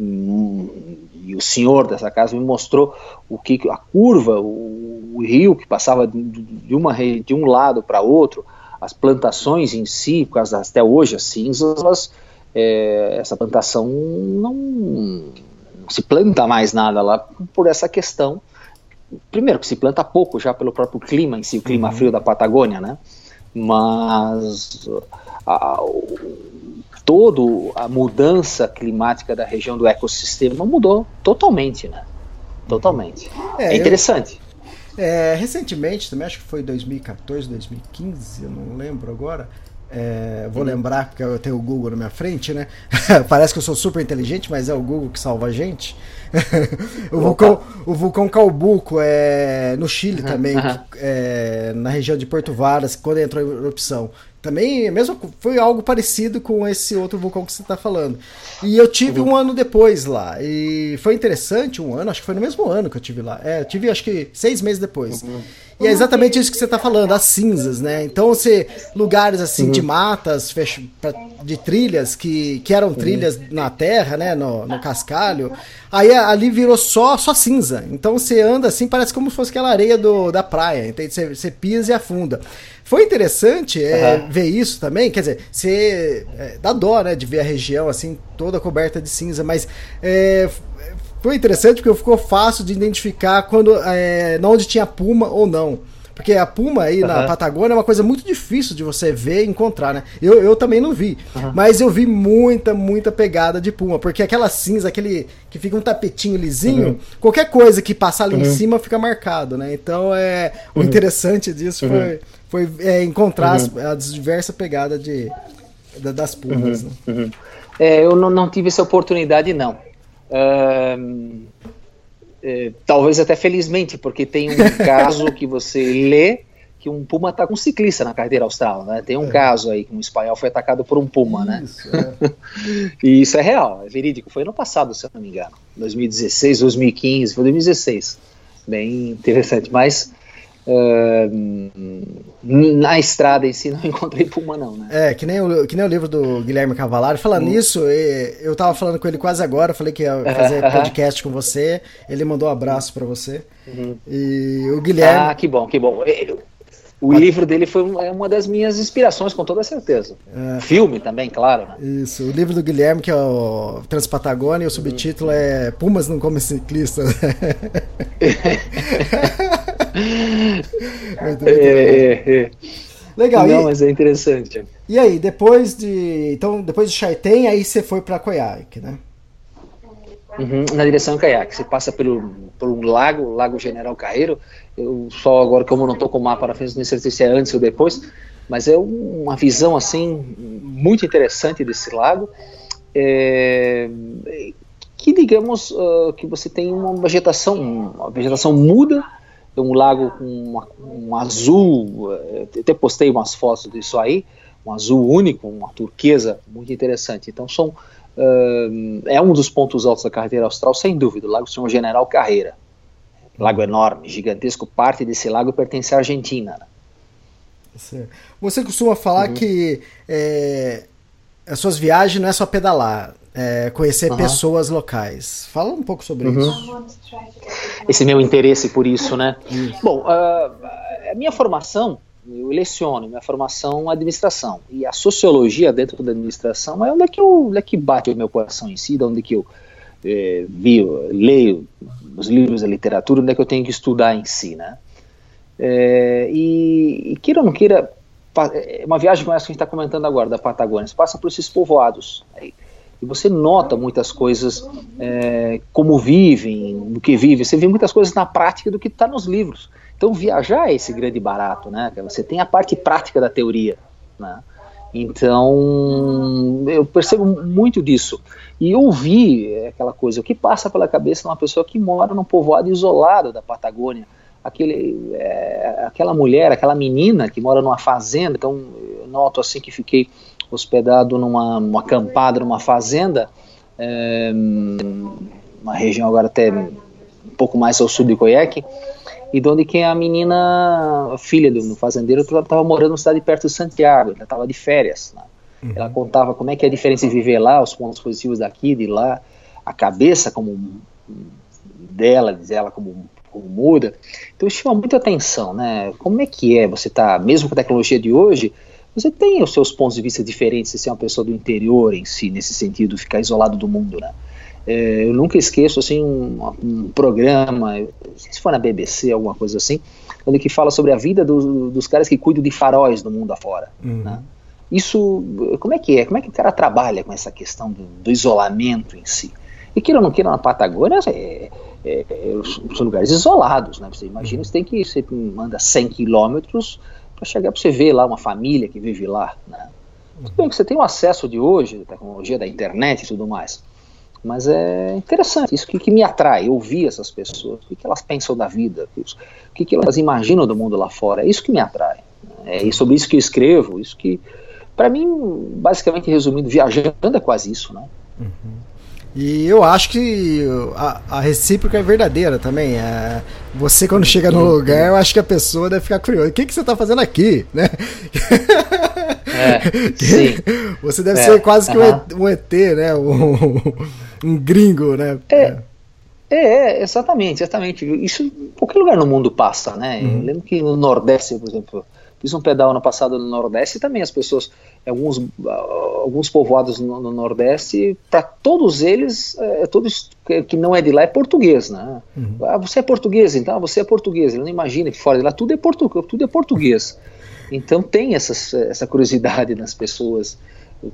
e, o senhor dessa casa me mostrou o que a curva, o, o rio que passava de, de, uma, de um lado para outro, as plantações em si, até hoje as cinzas, elas, é, essa plantação não, não, se planta mais nada lá por essa questão. Primeiro que se planta pouco já pelo próprio clima em si, o clima uhum. frio da Patagônia, né? Mas a, todo a mudança climática da região do ecossistema mudou totalmente, né? Totalmente. É, é interessante. É, recentemente, também acho que foi 2014, 2015, eu não lembro agora. É, vou uhum. lembrar porque eu tenho o Google na minha frente, né? Parece que eu sou super inteligente, mas é o Google que salva a gente. o, vulcão, o vulcão Calbuco é no Chile uhum. também, uhum. É, na região de Porto Varas, quando entrou em erupção. Também mesmo foi algo parecido com esse outro vulcão que você está falando. E eu tive uhum. um ano depois lá. E foi interessante, um ano, acho que foi no mesmo ano que eu tive lá. É, eu tive acho que seis meses depois. Uhum. E é exatamente isso que você está falando, as cinzas, né? Então, você, lugares assim uhum. de matas, de trilhas, que, que eram trilhas na terra, né? No, no cascalho. Aí ali virou só, só cinza. Então você anda assim, parece como se fosse aquela areia do, da praia. Entende? Você, você pisa e afunda. Foi interessante é, uhum. ver isso também, quer dizer, você é, dá dó, né, de ver a região assim toda coberta de cinza, mas é, foi interessante porque ficou fácil de identificar quando é, onde tinha puma ou não. Porque a puma aí uhum. na Patagônia é uma coisa muito difícil de você ver e encontrar, né? Eu, eu também não vi. Uhum. Mas eu vi muita, muita pegada de puma. Porque aquela cinza, aquele que fica um tapetinho lisinho, uhum. qualquer coisa que passar ali em uhum. cima fica marcado, né? Então é o uhum. interessante disso foi, uhum. Foi é, encontrar as, as diversas pegadas de, das pumas. Né? É, eu não, não tive essa oportunidade, não. Uh, é, talvez até felizmente, porque tem um caso que você lê que um puma está com um ciclista na carteira austral, né? Tem um é. caso aí que um espanhol foi atacado por um puma, né? isso, né? É. e isso é real, é verídico. Foi ano passado, se eu não me engano, 2016, 2015, foi 2016. Bem interessante, mas Uh, na estrada em si não encontrei puma não, né? É, que nem o, que nem o livro do Guilherme Cavalari. Falando hum. nisso, eu tava falando com ele quase agora, falei que ia fazer uh -huh. podcast com você, ele mandou um abraço para você. Uhum. E o Guilherme... Ah, que bom, que bom. O ah. livro dele foi é uma das minhas inspirações, com toda certeza. É. Filme também, claro. Né? Isso, o livro do Guilherme, que é o Transpatagônia, o subtítulo uhum. é Pumas não comem ciclista. é, é, é. Legal. Não, e, mas é interessante. E aí, depois de. Então, depois de Chaitén, aí você foi para Coiaque, né? Uhum, na direção Caiaque. Você passa pelo, por um lago, Lago General Carreiro. Eu só agora, como não estou com o mapa na frente, não sei se é antes ou depois, mas é uma visão assim muito interessante desse lago. É, que digamos uh, que você tem uma vegetação, uma vegetação muda um lago com uma, um azul, eh, até postei umas fotos disso aí, um azul único, uma turquesa muito interessante. Então são uh, é um dos pontos altos da carreira austral, sem dúvida, o Lago Senhor General Carreira. Lago enorme, gigantesco, parte desse lago pertence à Argentina. Né? Você costuma falar uhum. que é, as suas viagens não é só pedalar, é, conhecer uhum. pessoas locais. Fala um pouco sobre uhum. isso. Esse meu interesse por isso, né? Isso. Bom, uh, a minha formação, eu leciono, minha formação é administração. E a sociologia dentro da administração é onde é que, eu, onde é que bate o meu coração em si, onde é que eu é, vi, leio os livros da literatura, onde é que eu tenho que estudar em si, né? É, e, e queira ou não queira, é uma viagem como essa que a gente está comentando agora, da Patagônia, você passa por esses povoados. Aí, e você nota muitas coisas, é, como vivem, do que vivem. Você vê muitas coisas na prática do que está nos livros. Então, viajar é esse grande barato, né? Você tem a parte prática da teoria, né? Então, eu percebo muito disso. E ouvir é aquela coisa, o que passa pela cabeça de uma pessoa que mora num povoado isolado da Patagônia, aquele, é, aquela mulher, aquela menina que mora numa fazenda, então eu noto assim que fiquei hospedado numa uma acampada numa fazenda, é, uma região agora até um pouco mais ao sul de Coieque, e de onde que a menina, a filha do fazendeiro, estava morando numa cidade perto de Santiago, ela estava de férias. Né? Uhum. Ela contava como é que é a diferença de viver lá, os pontos positivos daqui, de lá, a cabeça como dela, diz ela, como como muda. Então isso chama muita atenção, né? Como é que é você tá, mesmo com a tecnologia de hoje, você tem os seus pontos de vista diferentes se você é uma pessoa do interior em si, nesse sentido, ficar isolado do mundo, né? É, eu nunca esqueço assim um, um, programa, se for na BBC, alguma coisa assim, onde que fala sobre a vida do, dos caras que cuidam de faróis no mundo afora. Uhum. Né? Isso, como é que é? Como é que o cara trabalha com essa questão do, do isolamento em si? E queira ou não queira, na Patagônia é, é, é, são lugares isolados, né? Você imagina, você tem que, você manda 100 quilômetros para chegar para você ver lá uma família que vive lá, né? Tudo bem que você tem o acesso de hoje, da tecnologia da internet e tudo mais, mas é interessante, isso que, que me atrai, ouvir essas pessoas, o que, que elas pensam da vida, o que, que elas imaginam do mundo lá fora, é isso que me atrai. Né? É sobre isso que eu escrevo, isso que, para mim, basicamente resumindo, viajando é quase isso, né? Uhum. E eu acho que a, a recíproca é verdadeira também. É, você, quando chega no lugar, eu acho que a pessoa deve ficar curiosa. O que, que você está fazendo aqui? Né? É, sim. Você deve é, ser quase que uh -huh. um ET, né? Um, um gringo, né? É. É, exatamente, exatamente. Isso em qualquer lugar no mundo passa, né? Uhum. Eu lembro que no Nordeste, por exemplo, fiz um pedal ano passado no Nordeste e também as pessoas alguns, alguns povoados no, no Nordeste, para todos eles, é, todos que não é de lá é português, né? Uhum. Ah, você é português, então você é português. Ele não imagina que fora de lá tudo é, portu tudo é português. Então tem essas, essa curiosidade nas pessoas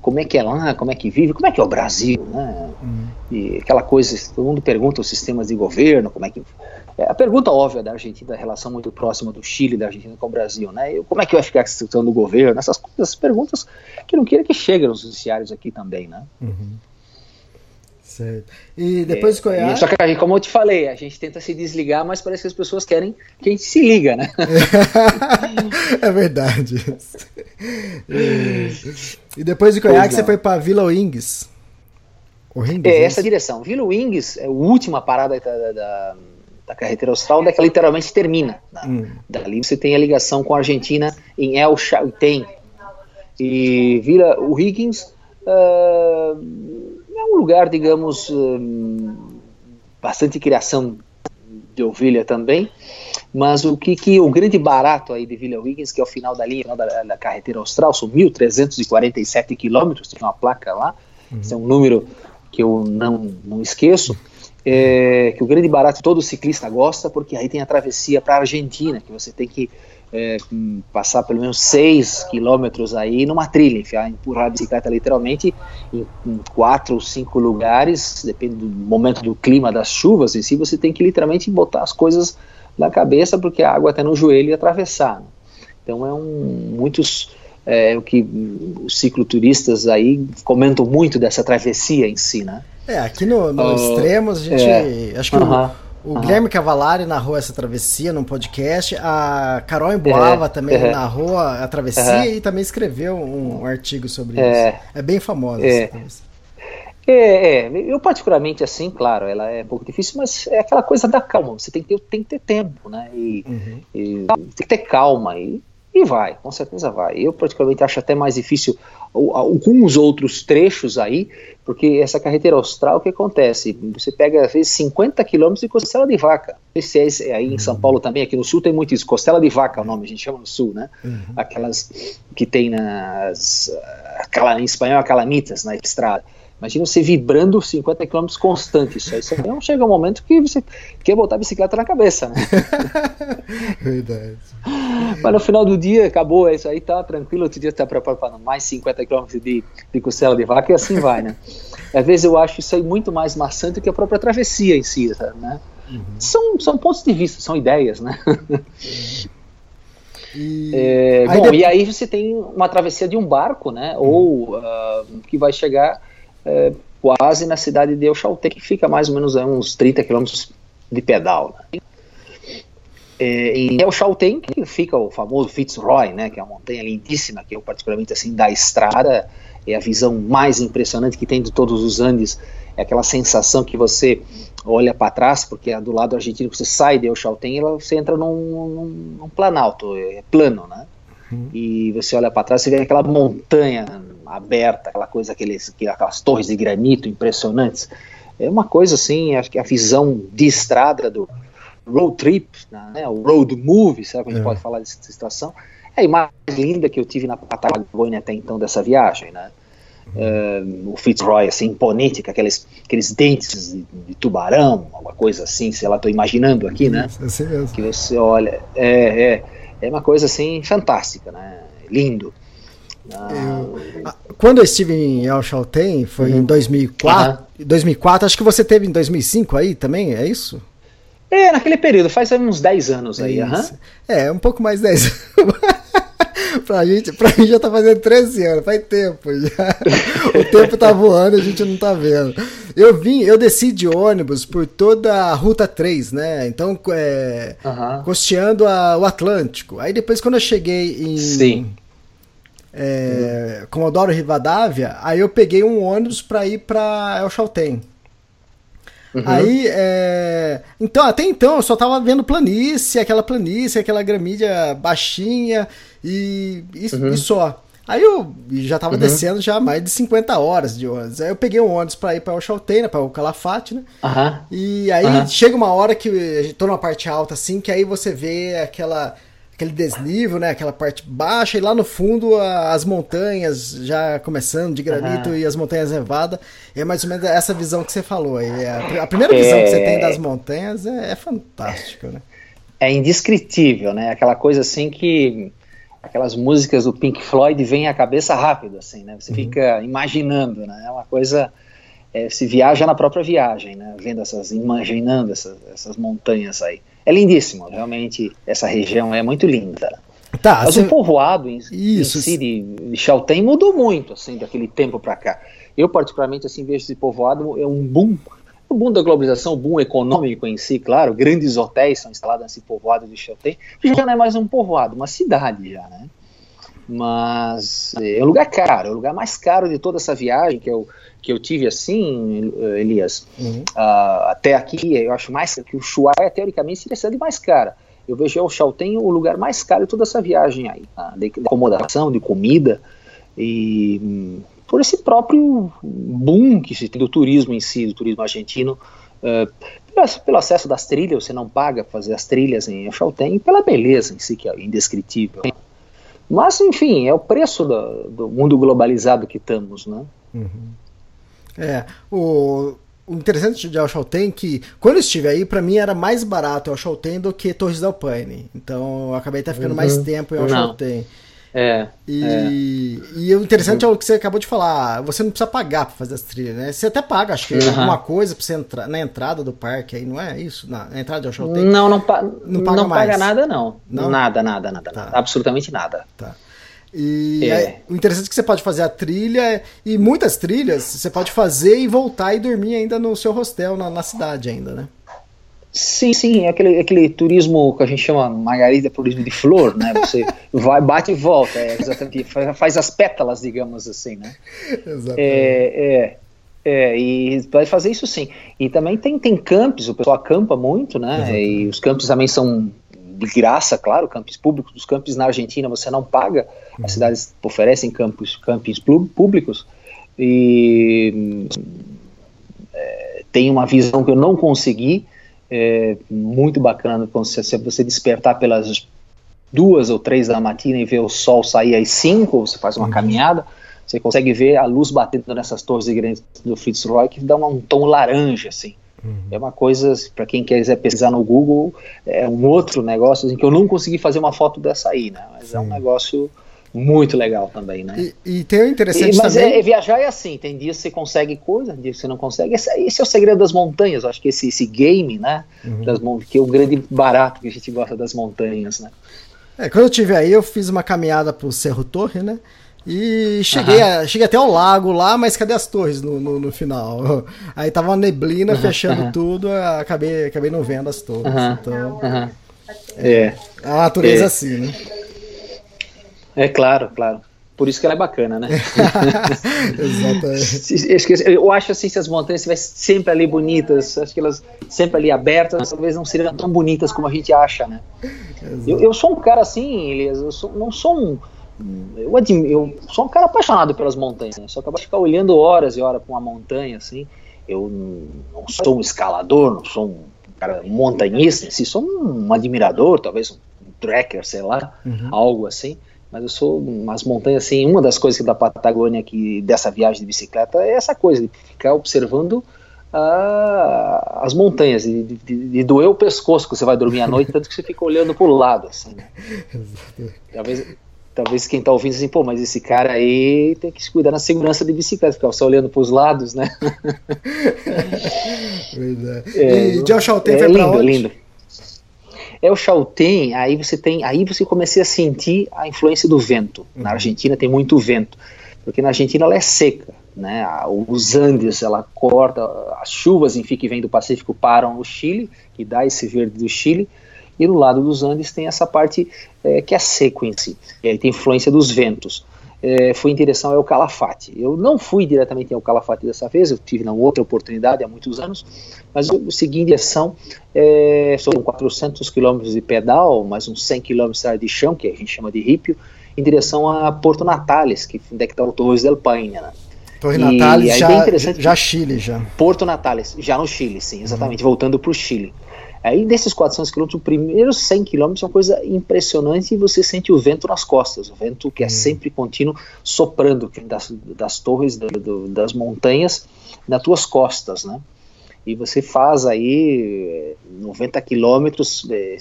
como é que é lá, como é que vive, como é que é o Brasil, né? Uhum. E aquela coisa, todo mundo pergunta os sistemas de governo, como é que é, a pergunta óbvia da Argentina, da relação muito próxima do Chile da Argentina com o Brasil, né? Como é que vai ficar a situação do governo? Essas, essas perguntas que não queira que cheguem nos noticiários aqui também, né? Uhum. Certo. E depois é, Goiás... Só que, como eu te falei, a gente tenta se desligar, mas parece que as pessoas querem que a gente se liga, né? é verdade. E, depois de Goiás, você foi para Vila Wings. Wings é, é essa direção. Vila Wings é a última parada da, da da carretera austral, onde é que literalmente termina. Né? Hum. Dali você tem a ligação com a Argentina em El Chaltén. E vira o Higgins uh, é um lugar, digamos, um, bastante criação de ovelha também, mas o que, que o grande barato aí de Vila Higgins, que é o final da linha, final da, da carretera austral, são 1.347 quilômetros, tem uma placa lá, uhum. esse é um número que eu não, não esqueço, é, que o grande barato todo ciclista gosta, porque aí tem a travessia para a Argentina, que você tem que é, passar pelo menos 6 quilômetros aí numa trilha, enfiar, empurrar a bicicleta literalmente em, em quatro ou cinco lugares, depende do momento do clima, das chuvas em si, você tem que literalmente botar as coisas na cabeça, porque a água está no joelho e atravessar. Né? Então é um, muitos é, o que os cicloturistas aí comentam muito dessa travessia em si, né? É, aqui no, no uh, Extremos a gente. É, acho que uh -huh, o, o -huh. Guilherme Cavalari narrou essa travessia num podcast, a Carol Emboava também -huh. narrou a, travessia e também escreveu um, artigo sobre é. isso. É bem famosa essa travessia. É, é, eu particularmente assim, claro, ela é um pouco difícil, mas é aquela coisa da calma. Você tem que ter, tem que ter tempo, né? E, uhum. e tem que ter calma. E e vai, com certeza vai. Eu praticamente acho até mais difícil alguns outros trechos aí, porque essa carretera austral, o que acontece? Você pega, às vezes, 50 quilômetros de costela de vaca. Esse é aí em São Paulo também, aqui no sul tem muito isso. Costela de vaca é o nome, a gente chama no sul, né? Uhum. Aquelas que tem nas. Em espanhol, calamitas na estrada. Imagina você vibrando 50 km constantes. Isso aí então chega um momento que você quer botar a bicicleta na cabeça, né? Verdade. Mas no final do dia acabou, é isso aí, tá tranquilo. Outro dia tá preparando mais 50 km de, de costela de vaca e assim vai, né? Às vezes eu acho isso aí muito mais maçante que a própria travessia em si, né? Uhum. São, são pontos de vista, são ideias, né? E... É, aí bom, depois... e aí você tem uma travessia de um barco, né? Uhum. Ou uh, que vai chegar é, quase na cidade de Euchalté, que fica mais ou menos a uns 30 quilômetros de pedal. Né? É, em que fica o famoso Fitzroy, né, que é uma montanha lindíssima, que eu particularmente assim da estrada é a visão mais impressionante que tem de todos os Andes, é aquela sensação que você olha para trás, porque é do lado argentino que você sai de Euchalten, você entra num, num, num planalto, é plano, né? Uhum. E você olha para trás e vê aquela montanha aberta, aquela coisa, aqueles, aquelas torres de granito impressionantes. É uma coisa assim, acho que a visão de estrada do, road trip, né, o road movie, será que a gente é. pode falar dessa estação? É a imagem linda que eu tive na Patagônia até então dessa viagem, né? Uh, o Fitzroy, assim, imponente, com aqueles, aqueles dentes de, de tubarão, alguma coisa assim, sei lá, estou imaginando aqui, né? Assim mesmo. Que você olha, é, é, é uma coisa assim fantástica, né? Lindo. Eu, quando eu estive em El Chaltén, foi uhum. em 2004, uhum. 2004, acho que você teve em 2005 aí também, é isso? É, naquele período, faz uns 10 anos aí. Uhum. É, um pouco mais de 10 anos. pra, gente, pra mim já tá fazendo 13 anos, faz tempo já. O tempo tá voando a gente não tá vendo. Eu vim, eu desci de ônibus por toda a Ruta 3, né? Então, é, uhum. costeando a, o Atlântico. Aí depois, quando eu cheguei em. Sim. É, Comodoro Rivadavia, aí eu peguei um ônibus para ir para El Chaltén. Uhum. Aí, é... então, até então eu só tava vendo planície, aquela planície, aquela gramídia baixinha e, e, uhum. e só. Aí eu já tava uhum. descendo já mais de 50 horas de ônibus. Aí eu peguei um ônibus pra ir pra Oxaltei, né, pra o Calafate, né? Uhum. E aí uhum. chega uma hora que tô numa parte alta assim, que aí você vê aquela aquele desnível, né? Aquela parte baixa, e lá no fundo a, as montanhas já começando de granito uhum. e as montanhas nevadas. É mais ou menos essa visão que você falou aí. É a, a primeira visão é... que você tem das montanhas é, é fantástico, né? É indescritível, né? Aquela coisa assim que aquelas músicas do Pink Floyd vêm à cabeça rápido, assim, né? Você uhum. fica imaginando, né? É uma coisa é, se viaja na própria viagem, né? Vendo essas, imaginando essas, essas montanhas aí. É lindíssimo, realmente essa região é muito linda. Tá, Mas o povoado em, Isso. em si de, Chaltén mudou muito, assim, daquele tempo para cá. Eu, particularmente, assim, vejo esse povoado é um boom, o boom da globalização, o boom econômico em si, claro, grandes hotéis são instalados nesse povoado de Chaltén, já não é mais um povoado, uma cidade já, né? Mas é um lugar caro, é o lugar mais caro de toda essa viagem que eu, que eu tive assim, Elias. Uhum. Uh, até aqui, eu acho mais que o Ushuaia, teoricamente, seria cidade mais cara. Eu vejo o Chaltén o lugar mais caro de toda essa viagem aí, tá? de, de acomodação, de comida e hum, por esse próprio boom que se tem do turismo em si, do turismo argentino, uh, pelo, acesso das trilhas, você não paga fazer as trilhas em Chaltén, e pela beleza em si, que é indescritível. Mas, enfim, é o preço do, do mundo globalizado que estamos, né? Uhum. É, o, o interessante de Alchalten é que, quando eu estive aí, para mim era mais barato Alchalten do que Torres del Paine. Então, eu acabei até ficando uhum. mais tempo em Alchalten. É, e, é. e o interessante uhum. é o que você acabou de falar. Você não precisa pagar para fazer as trilhas, né? Você até paga, acho que uhum. alguma coisa para você entrar na entrada do parque aí, não é isso? Na, na entrada de Oxaltém? Não, não, pa não paga, não paga nada, não. não. Nada, nada, nada, tá. nada. Absolutamente nada. Tá. E é. Aí, o interessante é que você pode fazer a trilha e muitas trilhas você pode fazer e voltar e dormir ainda no seu hostel na, na cidade ainda, né? Sim, sim, é aquele, aquele turismo que a gente chama Margarida turismo de flor, né? Você vai, bate e volta, é exatamente, faz, as pétalas, digamos assim, né? Exatamente. É, é, é, e vai fazer isso sim. E também tem, tem campos, o pessoal acampa muito, né? Exatamente. E os campos também são de graça, claro, campos públicos. Os campos na Argentina você não paga, uhum. as cidades oferecem campos, campos públicos. E é, tem uma visão que eu não consegui é muito bacana você, você despertar pelas duas ou três da matina e ver o sol sair às cinco, você faz uma uhum. caminhada, você consegue ver a luz batendo nessas torres grandes do Fitzroy que dá um tom laranja, assim. Uhum. É uma coisa, para quem quiser pesquisar no Google, é um outro negócio assim, que eu não consegui fazer uma foto dessa aí, né? Mas Sim. é um negócio muito legal também, né? E, e tem o interessante e, mas também... é, é, viajar é assim, tem dias que você consegue coisa, dias que você não consegue. Esse, esse é o segredo das montanhas, eu acho que esse, esse game, né? Uhum. Das, que é o grande barato que a gente gosta das montanhas, né? É, quando eu tive aí, eu fiz uma caminhada pro Cerro Torre, né? E cheguei, uhum. a, cheguei até o lago lá, mas cadê as torres no, no, no final? Aí tava uma neblina uhum. fechando uhum. tudo, acabei, acabei não vendo as torres. Então, é. A natureza é. assim, né? É claro, claro. Por isso que ela é bacana, né? Exatamente. Eu acho assim, se as montanhas estivessem sempre ali bonitas, acho que elas sempre ali abertas, talvez não seriam tão bonitas como a gente acha, né? Eu, eu, sou um cara assim, Elias, eu sou, não sou um. Eu, admiro, eu sou um cara apaixonado pelas montanhas, né? só que eu ficar olhando horas e horas para uma montanha, assim. Eu não sou um escalador, não sou um cara montanhista, se sou um admirador, talvez um trekker, sei lá, Uhum. algo assim. Mas eu sou umas montanhas assim. Uma das coisas da Patagônia que dessa viagem de bicicleta é essa coisa de ficar observando ah, as montanhas e de doer o pescoço que você vai dormir à noite, tanto que você fica olhando para o lado. Assim, né? Talvez, talvez quem está ouvindo assim, pô, mas esse cara aí tem que se cuidar na segurança de bicicleta, ficar só olhando para os lados, né? Verdade. É, e é foi pra lindo, onde? lindo. É o Chaltén, aí você tem, aí você comecei a sentir a influência do vento. Uhum. Na Argentina tem muito vento, porque na Argentina ela é seca, né? Os Andes ela corta, as chuvas enfim que vêm do Pacífico param no Chile, que dá esse verde do Chile, e no lado dos Andes tem essa parte eh, que é seco em si. E aí tem influência dos ventos. Fui em direção ao Calafate. Eu não fui diretamente ao Calafate dessa vez, eu tive na outra oportunidade há muitos anos, mas eu segui em direção, eh, são 400 quilômetros de pedal, mais uns 100 quilômetros de chão, que a gente chama de rípio, em direção a Porto Natales, que onde é que está o Torres del Paine, né? Torre Natales, aí já, já Chile, já. Porto Natales, já no Chile, sim, exatamente, voltando para o Chile. Aí desses 400 quilômetros, os primeiros 100 quilômetros é uma coisa impressionante e você sente o vento nas costas, o vento que é sempre contínuo soprando que vem das, das torres do- do- das montanhas nas tuas costas, né? E você faz aí eh, 90 quilômetros, eh,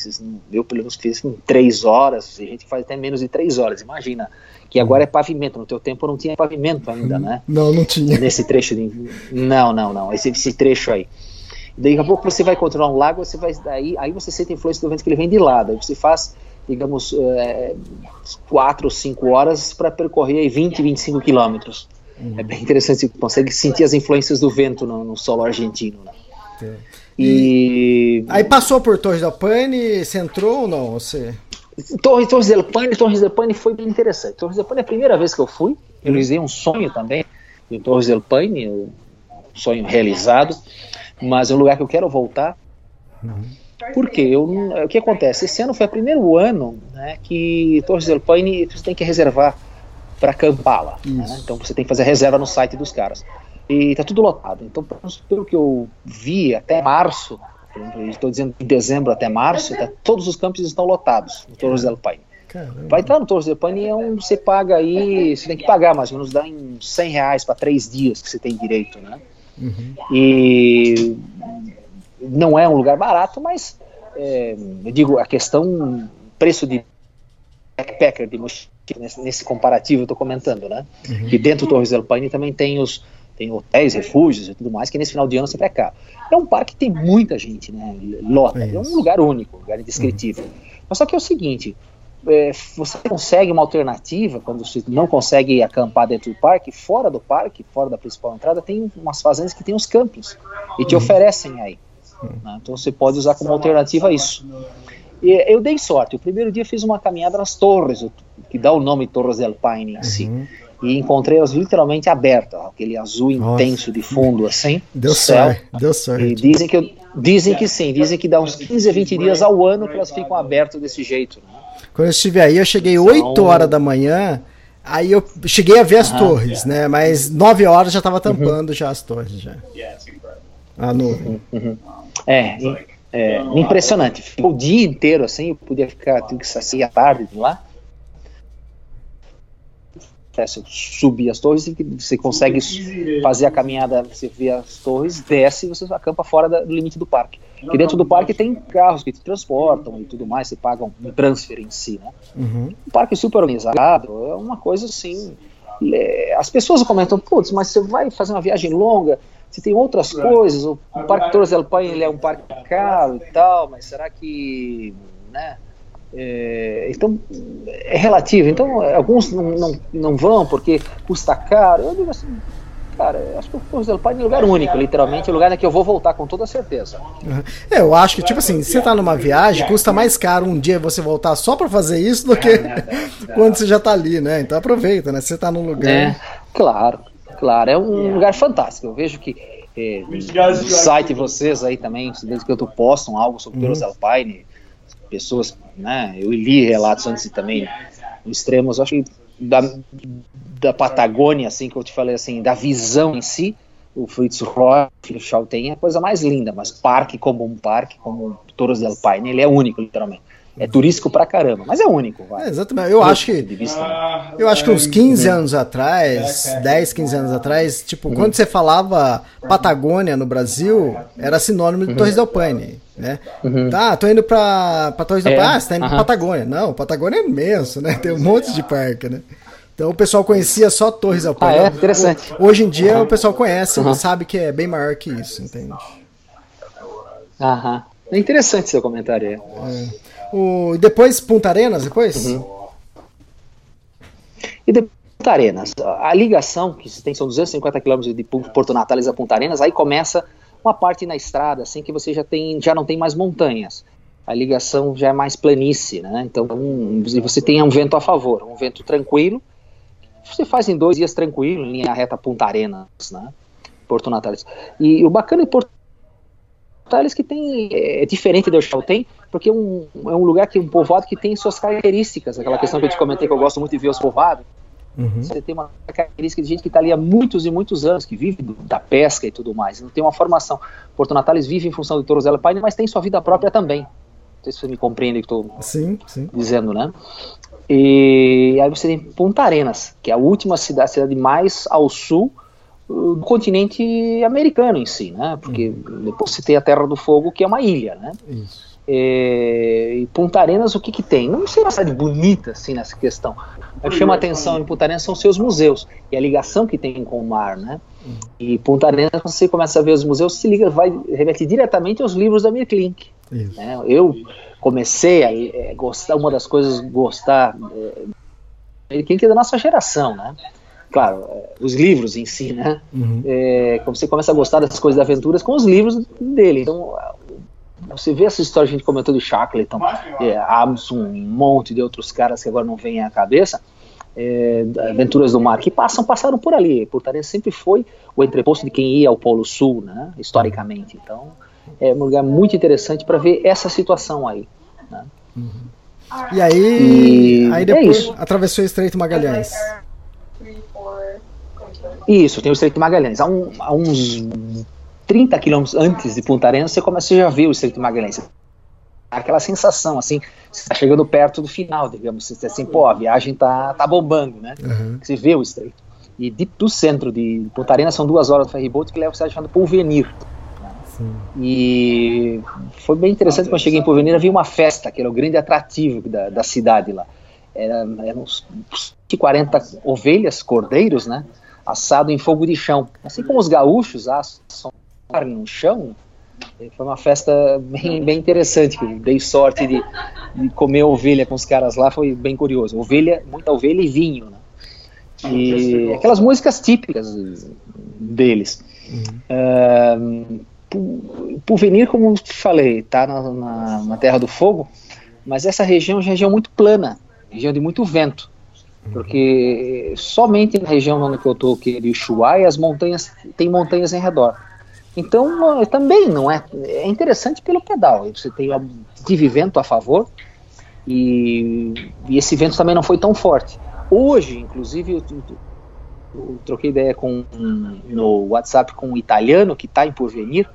eu pelo menos fiz em 3 horas, tem gente faz até menos de 3 horas, imagina, que agora é pavimento, no teu tempo não tinha pavimento ainda, né? Não, não tinha. nesse trecho de não não não esse, esse trecho aí daqui a pouco você vai encontrar um lago você vai daí aí você sente a influência do vento que ele vem de lado aí você faz digamos é, quatro ou cinco horas para percorrer aí 20 25 quilômetros é bem interessante você consegue sentir as influências do vento no, no solo argentino né? e Aí passou por Torre del Paine, você entrou ou não? Você... Torres, Torres del Paine, Torres del Paine foi bem interessante. Torres del Paine é a primeira vez que eu fui. Eu realizei um sonho também em Torres del Paine, um sonho realizado, mas é um lugar que eu quero voltar. Por quê? Eu, não- o que acontece? Esse ano foi o primeiro ano né, que Torres del Paine você tem que reservar para acampar lá. né? Então você tem que fazer reserva no site dos caras. E tá tudo lotado. Então, pelo que eu vi até março, estou dizendo de dezembro até março, tá- todos os campos estão lotados no Torres del Paine. Caramba. Vai entrar no Torres del Paine é um, você paga aí, você tem que pagar mais ou menos, dá em 100 reais para três dias que você tem direito, né? E não é um lugar barato, mas é, eu digo, a questão preço de backpacker, de mochila, nesse, nesse comparativo eu estou comentando, né? Que dentro do Torres del Paine também tem os tem hotéis, refúgios e tudo mais, que nesse final de ano sempre é caro. É um parque que tem muita gente, né? Lota, É é, um lugar único, um lugar indescritível. Mas só que é o seguinte, é, você consegue uma alternativa quando você não consegue acampar dentro do parque, fora do parque, fora da principal entrada, tem umas fazendas que tem os campos e te oferecem aí. né? Então você pode usar como alternativa isso. E eu dei sorte. O primeiro dia eu fiz uma caminhada nas torres, que dá o nome Torres del Paine em si. E encontrei elas literalmente abertas, aquele azul Nossa. intenso de fundo assim. Deu céu. sorte, deu E sorte. dizem que, eu- dizem que sim, dizem que dá uns 15 a 20 dias ao ano que elas ficam abertas desse jeito. né? Quando eu estive aí, eu cheguei 8 horas da manhã, aí eu cheguei a ver as torres, né? Mas 9 horas já tava tampando já as torres já. A nuvem. É, im- é, impressionante. Ficou o dia inteiro assim, eu podia ficar tive que sair à tarde de lá. É, Você subir as torres, você- você consegue fazer a caminhada, você vê as torres, desce e você acampa fora da- do limite do parque. Porque dentro do parque tem carros que te transportam e tudo mais, você paga um transfer em si, né? Uhum. um parque super organizado, é uma coisa assim. As pessoas comentam, putz, mas você vai fazer uma viagem longa, você tem outras coisas, o, o Parque Torres del Paine é um parque caro e tal, mas será que. Né? É, então, é relativo. Então, alguns não, não, não vão porque custa caro. Eu digo assim, cara, acho que o Torres del Paine é um lugar único, literalmente, é um lugar que eu vou voltar com toda certeza. É, eu acho que, tipo assim, se você tá numa viagem, custa mais caro um dia você voltar só pra fazer isso do que quando você já tá ali, né? Então aproveita, né? Você tá num lugar. É, claro, claro, é um lugar fantástico. Eu vejo que é, no site vocês aí também, desde que eu postam algo sobre Uhum. Pelos del Paine, pessoas, né? Eu li relatos antes também extremos, acho que da, da Patagônia, assim que eu te falei assim, da visão em si, o Fritz Roy, o tem é a coisa mais linda, mas parque como um parque, como Torres del Paine, ele é único, literalmente. É turístico pra caramba, mas é único. É, exatamente. Eu acho que. Eu acho que uns 15 anos atrás, 10, 15 anos atrás, tipo, uhum. quando você falava Patagônia no Brasil, era sinônimo de uhum. Torres del Paine. Né? Uhum. Tá, tô indo pra, pra Torres del é. Paine. Ah, você tá indo pra Patagônia. Não, Patagônia é imenso, né? Tem um monte de parque, né? Então o pessoal conhecia só Torres del Paine. Ah, é? Interessante. Hoje em dia o pessoal conhece, uhum. sabe que é bem maior que isso, entende? Aham. É interessante seu comentário. É. O, depois Punta Arenas, depois? Uhum. E depois Punta Arenas. A ligação, que tem, são 250 quilômetros de Porto Natales a Punta Arenas, aí começa uma parte na estrada, assim, que você já, tem, já não tem mais montanhas. A ligação já é mais planície, né? Então um, você tem um vento a favor, um vento tranquilo, você faz em dois dias tranquilo, em linha reta Punta Arenas, né? Porto Natales. E o bacana de Porto Natales que tem é diferente do Chaltén, porque é um, é um lugar que um povoado que tem suas características, aquela questão que eu te comentei que eu gosto muito de ver os povoados. Uhum. Você tem uma característica de gente que está ali há muitos e muitos anos, que vive da pesca e tudo mais, não tem uma formação. Porto Natales vive em função do Torosella Paine, mas tem sua vida própria também. Não sei se você me compreende o que estou dizendo, né? E aí você tem Punta Arenas, que é a última cidade, cidade mais ao sul do continente americano em si, né? Porque uhum. depois você tem a Terra do Fogo, que é uma ilha, né? Isso. É, e Punta Arenas, o que que tem? Não sei uma cidade bonita assim nessa questão. O que chama atenção em Punta Arenas são seus museus e a ligação que tem com o mar, né? Uhum. E Punta Arenas, quando você começa a ver os museus, se liga, vai remete diretamente aos livros da Mirklink. Né? Eu comecei a é, gostar, uma das coisas gostar é, que é da nossa geração, né? Claro, é, os livros em si, né? Uhum. É, você começa a gostar das coisas de aventuras com os livros dele. Então, você vê essa história que a gente comentou de Shackleton, é, Amundsen, um monte de outros caras que agora não vêm à cabeça, é, aventuras do mar, que passam, passaram por ali. Portaria sempre foi o entreposto de quem ia ao Polo Sul, né? Historicamente. Então, é um lugar muito interessante para ver essa situação aí. Né? Uhum. E aí, e aí é depois é atravessou o Estreito Magalhães. Isso, tem o Estreito Magalhães. Há, um, há uns 30 quilômetros antes de Punta Arenas, você começa a já ver o Estreito Magalhães. Aquela sensação, assim, você está chegando perto do final, digamos, você assim, pô, a viagem tá, tá bombando, né? Uhum. Você vê o Estreito. E de, do centro de Punta Arenas são duas horas do ferryboat que leva você chamado Pulvenir. E foi bem interessante quando eu cheguei em Porvenir, vi uma festa, que era o grande atrativo da, da cidade lá. Era, eram uns 40 ovelhas, cordeiros, né? Assado em fogo de chão. Assim como os gaúchos assam carne no chão, foi uma festa bem, bem interessante. Que dei sorte de, de, comer ovelha com os caras lá, foi bem curioso. Ovelha, muita ovelha e vinho, né? E aquelas músicas típicas deles. Uhum. Uh, Porvenir, como te falei, está na, na, na, Terra do Fogo, mas essa região é uma região muito plana, região de muito vento, porque somente na região onde eu estou, que é Ushuaia, as montanhas, tem montanhas em redor. Então, também não é, é interessante pelo pedal, você tem tive vento a favor, e, e esse vento também não foi tão forte. Hoje, inclusive, eu, eu troquei ideia com no WhatsApp com um italiano que está em Porvenir,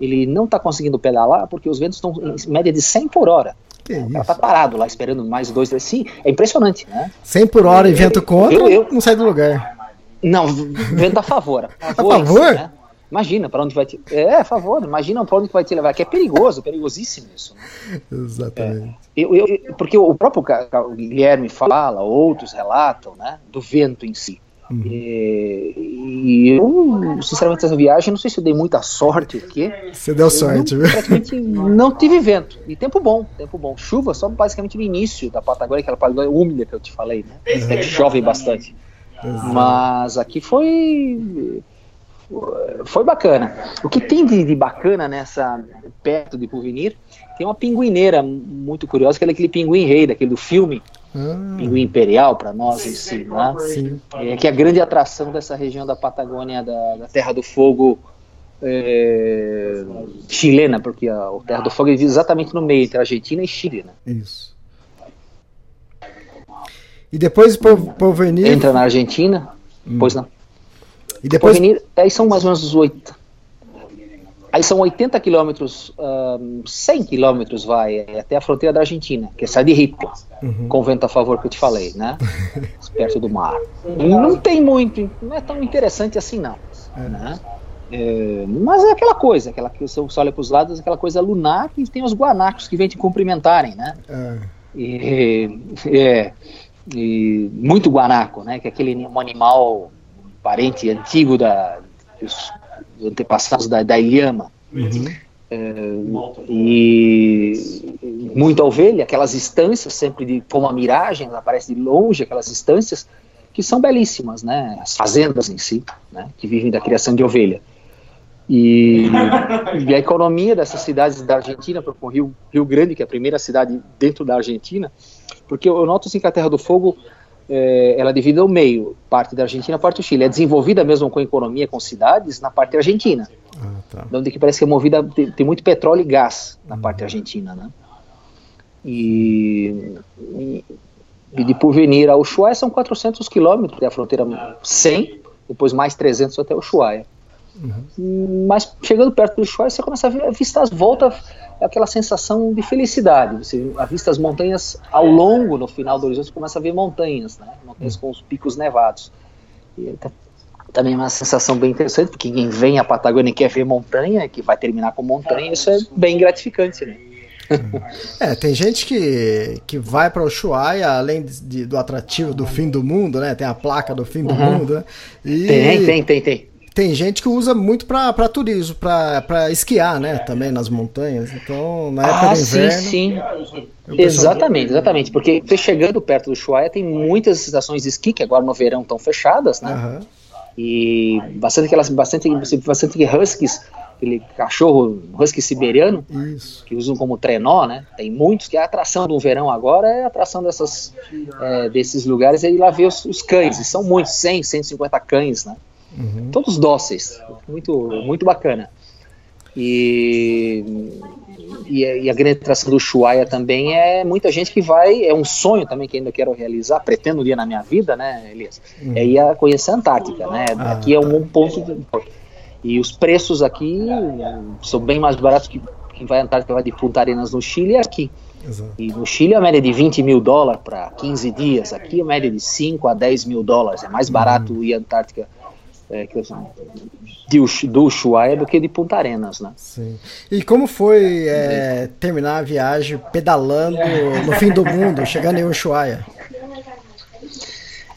ele não está conseguindo pedalar porque os ventos estão em média de 100 por hora. Ela está parado lá esperando mais dois, três. Sim, é impressionante, né? 100 por hora e vento contra, eu, eu, não sai do lugar. Não, vento a favor. A favor? A favor? né? Imagina para onde vai te. É, a favor, imagina para onde vai te levar, que é perigoso, perigosíssimo isso. Né? Exatamente. É, eu, eu, porque o próprio Guilherme fala, outros relatam, né, do vento em si. Uhum. E, e, eu, sinceramente, essa viagem, não sei se eu dei muita sorte aqui. Você deu sorte, não, viu? Praticamente não tive vento. E tempo bom, tempo bom. Chuva só basicamente no início da Patagônia, aquela Patagônia úmida que eu te falei, né? Uhum. É que chove bastante. Mas aqui foi foi bacana. O que tem de, de, bacana nessa perto de Porvenir tem uma pinguineira muito curiosa, que é aquele pinguim rei daquele do filme ah. pinguim imperial para nós em si, né? É, que é a grande atração dessa região da Patagônia, da, da Terra do Fogo é, chilena, porque a, a Terra do Fogo é exatamente no meio entre Argentina e Chile, né? Isso. E depois por, por venir... Entra na Argentina, hum. pois não. E depois. Porvenir, aí são mais ou menos 8. Aí são 80 quilômetros, um, 100 quilômetros vai até a fronteira da Argentina, que é sai de Ripo, uhum. com vento a favor que eu te falei, né? Perto do mar. Não tem muito, não é tão interessante assim não, é. né? É, mas é aquela coisa, aquela que você olha para os lados, aquela coisa lunar que tem os guanacos que vêm te cumprimentarem, né? É. E, é, e muito guanaco, né? Que é aquele um animal parente antigo da, dos antepassados da, da Ilhama. Uhum. É, e muita ovelha, aquelas estâncias sempre de como a miragem, aparece de longe aquelas estâncias que são belíssimas, né? As fazendas em si, né? Que vivem da criação de ovelha. E, e, a economia dessas cidades da Argentina, por Rio, Rio Grande, que é a primeira cidade dentro da Argentina, porque eu noto assim que a Terra do Fogo é, ela é dividida ao meio, parte da Argentina, parte do Chile. É desenvolvida mesmo com economia, com cidades, na parte argentina. Ah, tá. Onde que parece que é movida, tem, tem muito petróleo e gás na uhum. parte argentina, né? E, e, e de Porvenir ao Ushuaia são 400 quilômetros, é a fronteira 100, depois mais 300 até o Ushuaia. Uhum. Mas chegando perto do Ushuaia, você começa a ver, avistar as voltas, aquela sensação de felicidade. Você avista as montanhas ao longo, no final do horizonte, você começa a ver montanhas, né? montanhas com os picos nevados. E tá, também é uma sensação bem interessante, porque quem vem à Patagônia e quer ver montanha, que vai terminar com montanha, isso é bem gratificante, né? é, tem gente que, que vai para o Ushuaia, além de, do atrativo do fim do mundo, né? Tem a placa do fim do uhum. mundo, né? E... Tem, tem, tem, tem tem gente que usa muito para turismo, para esquiar, né? Também nas montanhas. Então, na época ah, do inverno. Sim, sim. Exatamente, exatamente. Porque chegando perto do Ushuaia tem muitas estações de esqui que agora no verão estão fechadas, né? Uhum. E bastante aquelas, bastante, bastante huskies, aquele cachorro husky siberiano, Isso. que usam como trenó, né? Tem muitos que a atração do verão agora é a atração dessas, é, desses lugares e lá ver os, os cães. E são muitos, 100, 150 cães, né? Uhum. Todos dóceis, muito, muito bacana. E, e, e, a grande atração do Ushuaia também é muita gente que vai, é um sonho também que ainda quero realizar, pretendo um dia na minha vida, né, Elias? Uhum. É ir a conhecer a Antártica, né? Ah, aqui é um tá. ponto. De, e os preços aqui são bem mais baratos que quem vai à Antártica vai de Punta Arenas no Chile e aqui. Exato. E no Chile a média é de 20 mil dólares para 15 dias, aqui a média é de 5 a 10 mil dólares. É mais barato uhum. ir à Antártica é, de, do Ushuaia do que de Punta Arenas, né? Sim. E como foi é, terminar a viagem pedalando no fim do mundo, chegando em Ushuaia?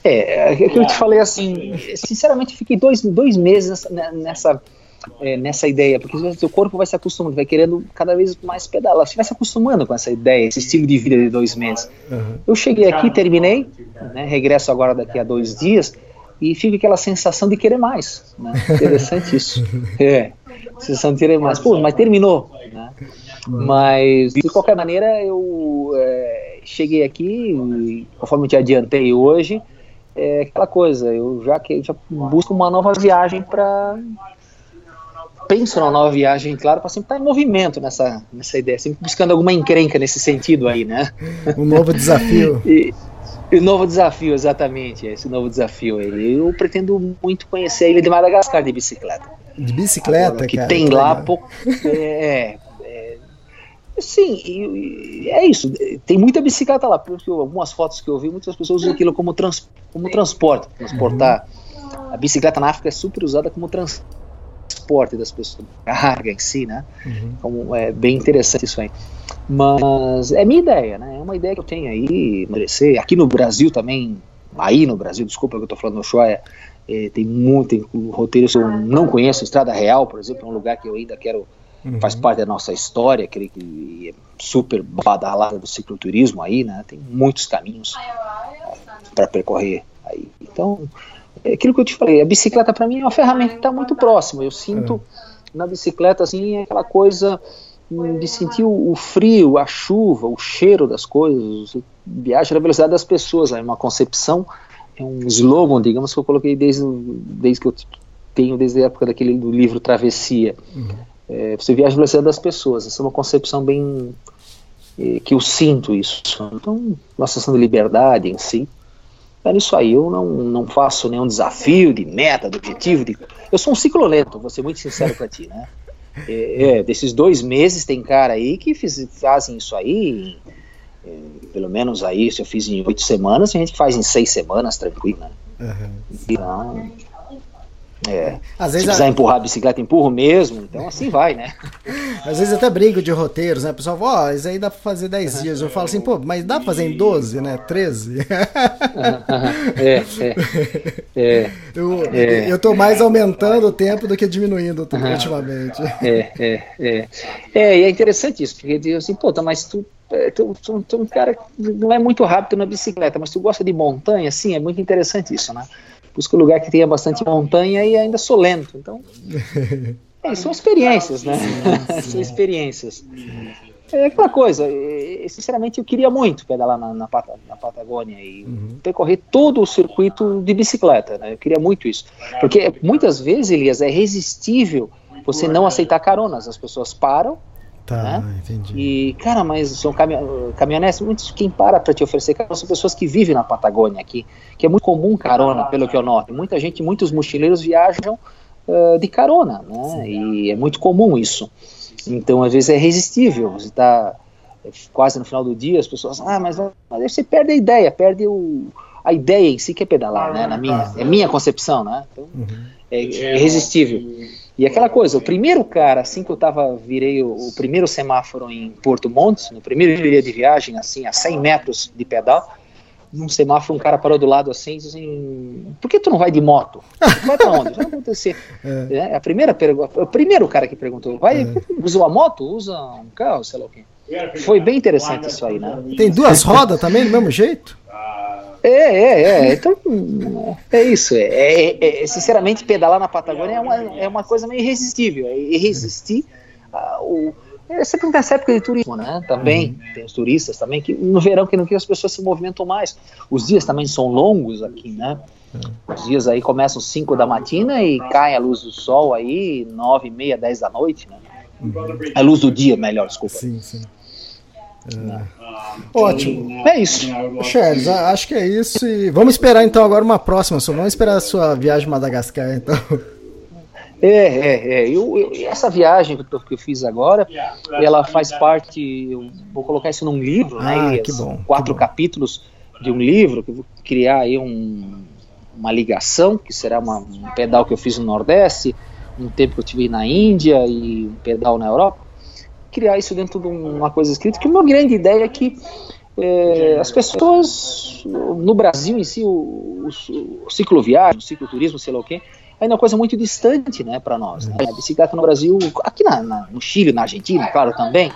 É, é que eu te falei assim, sinceramente fiquei dois, dois meses nessa, é, nessa ideia, porque o seu corpo vai se acostumando, vai querendo cada vez mais pedalar, você vai se acostumando com essa ideia, esse estilo de vida de dois meses. Uhum. Eu cheguei aqui, terminei, né, regresso agora daqui a dois dias, e fica aquela sensação de querer mais. Né? Interessante isso. É, sensação de querer mais. Pô, mas terminou. Né? Mas, de qualquer maneira, eu é, cheguei aqui, e, conforme eu te adiantei hoje, é aquela coisa, eu já, que, já busco uma nova viagem para penso na nova viagem, claro, para sempre estar em movimento nessa, nessa ideia, sempre buscando alguma encrenca nesse sentido aí, né? Um novo desafio. e, o novo desafio, exatamente, esse novo desafio aí. Eu pretendo muito conhecer a ilha de Madagascar de bicicleta. De bicicleta, Agora, que cara, tem lá pouco. É, é, sim, é isso. Tem muita bicicleta lá, porque algumas fotos que eu vi, muitas pessoas usam aquilo como, trans, como transporte, transportar. Uhum. A bicicleta na África é super usada como transporte das pessoas, carga em si, né? Uhum. Então, é bem interessante isso aí. Mas é minha ideia, né? É uma ideia que eu tenho aí, merecer. Aqui no Brasil também, aí no Brasil, desculpa que eu tô falando no Shoya, é, tem muito tem roteiros que eu não conheço. Estrada Real, por exemplo, é um lugar que eu ainda quero, uhum. faz parte da nossa história, aquele que é super badalada do cicloturismo aí, né? Tem muitos caminhos para percorrer aí. Então, é aquilo que eu te falei, a bicicleta para mim é uma ferramenta que está muito próxima. Eu sinto é. na bicicleta assim aquela coisa de sentir o, frio, a chuva, o cheiro das coisas, viaja na velocidade das pessoas, é uma concepção, é um slogan, digamos, que eu coloquei desde, desde que eu tenho, desde a época daquele do livro Travessia. Uhum. É, você viaja na velocidade das pessoas, essa é uma concepção bem é, que eu sinto isso. Então, uma sensação de liberdade em si. Ficar nisso aí. Eu não, não faço nenhum desafio de meta, de objetivo. De... Eu sou um ciclo lento, vou ser muito sincero para ti, né? É, é, desses dois meses tem cara aí que fiz, fazem isso aí, é, pelo menos aí, se eu fiz em oito semanas, tem gente que faz em seis semanas, tranquilo, né? Uhum, então, é. Às vezes Se quiser a... empurrar a bicicleta, empurro mesmo. Então assim vai, né? Às vezes até brinco de roteiros, né? O pessoal fala, ó, oh, isso aí dá pra fazer 10 dias. Eu falo assim, pô, mas dá pra fazer em 12, né? 13? é, é. é, eu, é. eu tô mais aumentando o tempo do que diminuindo ultimamente. É, é, é. É, e é interessante isso, porque diz assim, pô, mas tu é, tu, tu, tu, um cara que não é muito rápido na bicicleta, mas tu gosta de montanha, sim, é muito interessante isso, né? Busco um lugar que tenha bastante montanha e ainda sou lento. Então, é, são experiências, né? são experiências. É aquela coisa, sinceramente eu queria muito pedalar na, na, na Patagônia e uhum. percorrer todo o circuito de bicicleta, né? Eu queria muito isso. Porque muitas vezes, Elias, é irresistível você não aceitar caronas. As pessoas param, Tá, né? entendi. E, cara, mas são caminho, caminhonetes, muitos quem para para te oferecer carona são pessoas que vivem na Patagônia aqui, que é muito comum carona, pelo que eu noto. Muita gente, muitos mochileiros viajam uh, de carona, né? Sim. E é muito comum isso. Então, às vezes é irresistível. Você está quase no final do dia, as pessoas, ah, mas, mas você perde a ideia, perde o, a ideia em si que é pedalar, né? Na minha, é minha concepção, né? Então, uhum. é, é irresistível. E aquela coisa, o primeiro cara, assim que eu tava, virei o, o primeiro semáforo em Porto Montes, no primeiro dia de viagem, assim, a 100 metros de pedal, num semáforo um cara parou do lado assim e disse assim, por que tu não vai de moto? Vai pra onde? Vai acontecer. É. É, a primeira pergunta, o primeiro cara que perguntou, vai, é. usa uma moto? Usa um carro, sei lá o quê. Foi bem interessante isso aí, né? Tem duas rodas também, do mesmo jeito? É, é, é. Então, é isso. É, é, é, sinceramente, pedalar na Patagônia é uma, é uma coisa meio irresistível. É irresistir o. É sempre nessa época de turismo, né? Também uhum. tem os turistas também que no verão que não que as pessoas se movimentam mais. Os dias também são longos aqui, né? Uhum. Os dias aí começam 5 da matina e cai a luz do sol aí 9 e meia, 10 da noite, né? Uhum. A luz do dia, melhor, desculpa. Sim, sim. É. Ótimo. É isso. Charles, acho que é isso. E vamos esperar então agora uma próxima. Só vamos esperar a sua viagem a Madagascar, então. É, é, é. Eu, eu, essa viagem que eu, que eu, fiz agora, ela faz parte. Eu vou colocar isso num livro, né? ah, né? Que bom. Quatro que bom. capítulos de um livro que eu vou criar aí um, uma ligação, que será uma, um pedal que eu fiz no Nordeste, um tempo que eu tive na Índia e um pedal na Europa criar isso dentro de uma coisa escrita, que uma grande ideia é que é, as pessoas no Brasil em si, o, o, o cicloviagem, o cicloturismo, sei lá o quê, ainda é uma coisa muito distante né, para nós. Né? A bicicleta no Brasil, aqui na, na, no Chile, na Argentina, claro, também,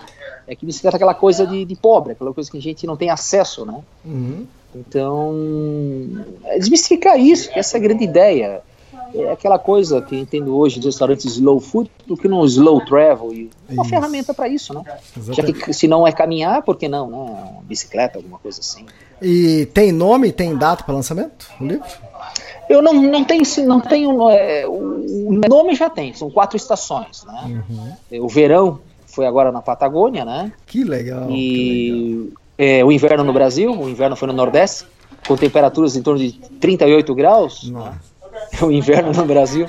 é que bicicleta é aquela coisa de, de pobre, aquela coisa que a gente não tem acesso, né? Uhum. Então, é desmistificar isso, que essa é a grande ideia é aquela coisa que entendo hoje dos restaurantes slow food, do que no slow travel, e uma isso. ferramenta para isso, né? Já que se não é caminhar, por que não, né? Uma bicicleta, alguma coisa assim. E tem nome, tem data para lançamento o livro? Eu não, não tenho, não tenho é, o nome já tem, são quatro estações, né? Uhum. O verão foi agora na Patagônia, né? Que legal. E que legal. É, o inverno no Brasil, o inverno foi no Nordeste, com temperaturas em torno de 38 graus. Nossa. Né? o inverno no Brasil.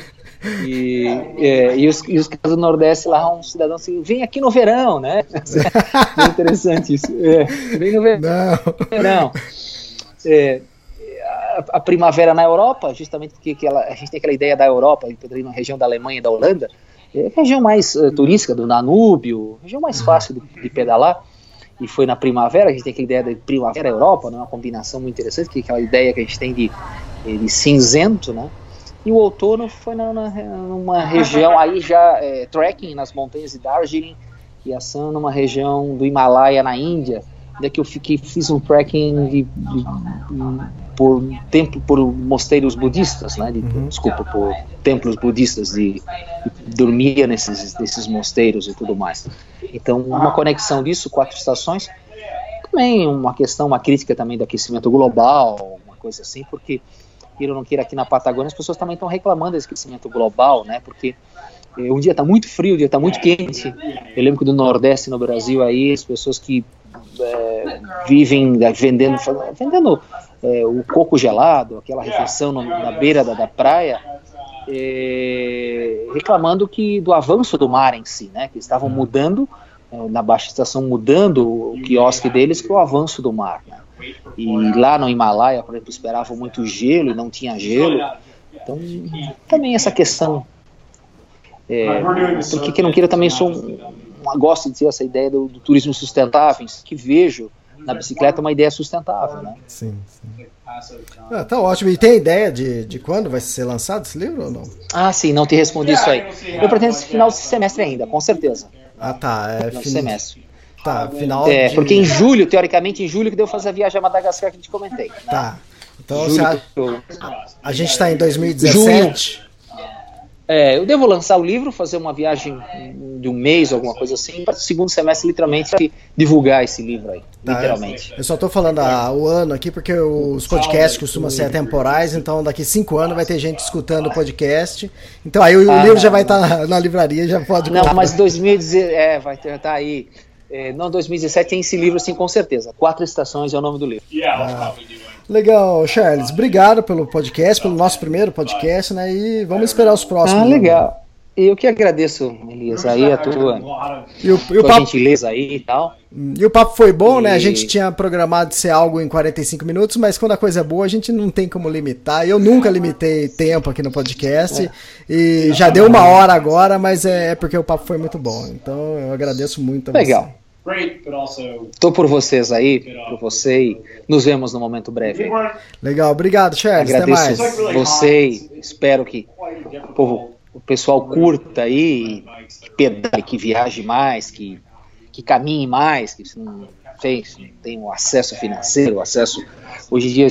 E, é, e, os, e os caras do Nordeste lá, um cidadão assim, vem aqui no verão, né? É interessante isso. É, vem no verão. Não. É, a, a, primavera na Europa, justamente porque que ela, a gente tem aquela ideia da Europa, na região da Alemanha e da Holanda, é a região mais uh, turística do Danúbio, região mais fácil de, de, pedalar. E foi na primavera, a gente tem aquela ideia de primavera Europa, né, uma combinação muito interessante, que é aquela ideia que a gente tem de, de cinzento, né? E o outono foi na, na, numa região aí já é, trekking nas montanhas de Darjeeling e Assam, numa região do Himalaia na Índia, onde é que eu fiquei, fiz um trekking de, de, de, por templo, por mosteiros budistas, né? De, uhum. Desculpa, por templos budistas de, dormia nesses, nesses mosteiros e tudo mais. Então, uma conexão disso, quatro estações, também uma questão, uma crítica também do aquecimento global, uma coisa assim, porque queira ou não queira, aqui na Patagônia, as pessoas também estão reclamando desse aquecimento global, né? Porque eh, um dia está muito frio, um dia está muito quente. Eu lembro que do Nordeste no Brasil aí, as pessoas que é, vivem vendendo, vendendo é, o coco gelado, aquela refeição no, na beira da, da praia, é, reclamando que do avanço do mar em si, né? Que estavam mudando na baixa estação mudando o quiosque deles para o avanço do mar. Né? E lá no Himalaia, por exemplo, esperavam muito gelo e não tinha gelo. Então, também essa questão. É, porque que não queira, também sou um, gosto de ter essa ideia do, do turismo sustentável, que vejo na bicicleta uma ideia sustentável, né? Sim, sim. Ah, tá ótimo. E tem ideia de, de quando vai ser lançado esse livro ou não? Ah, sim, não te respondi isso aí. Eu pretendo esse final de semestre ainda, com certeza. Ah, tá. É final fin... semestre. Tá, final. É, de... porque em julho, teoricamente, em julho que deu fazer a viagem a Madagascar que a gente comentei. Tá. Então, julho, a... a gente está em 2017. Junho. É, eu devo lançar o livro, fazer uma viagem de um mês, alguma coisa assim, para o segundo semestre, literalmente, divulgar esse livro aí, tá, literalmente. Eu só estou falando a, o ano aqui, porque os podcasts costumam ser temporais, então daqui cinco anos vai ter gente escutando o podcast. Então aí o, ah, livro já vai estar tá na, na, livraria, já pode Não, comprar. mas 2010, é, vai estar tá aí. É, não, 2017 tem esse livro, sim, com certeza. Quatro Estações é o nome do livro. Ah. Legal, Charles. Obrigado pelo podcast, pelo nosso primeiro podcast, né? E vamos esperar os próximos. Ah, legal. Eu que agradeço, Elias, aí a tua, e o, e o papo, gentileza aí e tal. E o papo foi bom, e... né? A gente tinha programado ser algo em 45 minutos, mas quando a coisa é boa, a gente não tem como limitar. Eu nunca limitei tempo aqui no podcast. É. E já deu uma hora agora, mas é, é porque o papo foi muito bom. Então eu agradeço muito a Legal. Você. Estou por vocês aí, por você e nos vemos no momento breve. Legal, obrigado, Charles. Agradeço Até mais. você espero que o povo, o pessoal curta aí, que pedale, que viaje mais, que, que caminhe mais, que não tem, tem o acesso financeiro, o acesso. Hoje em dia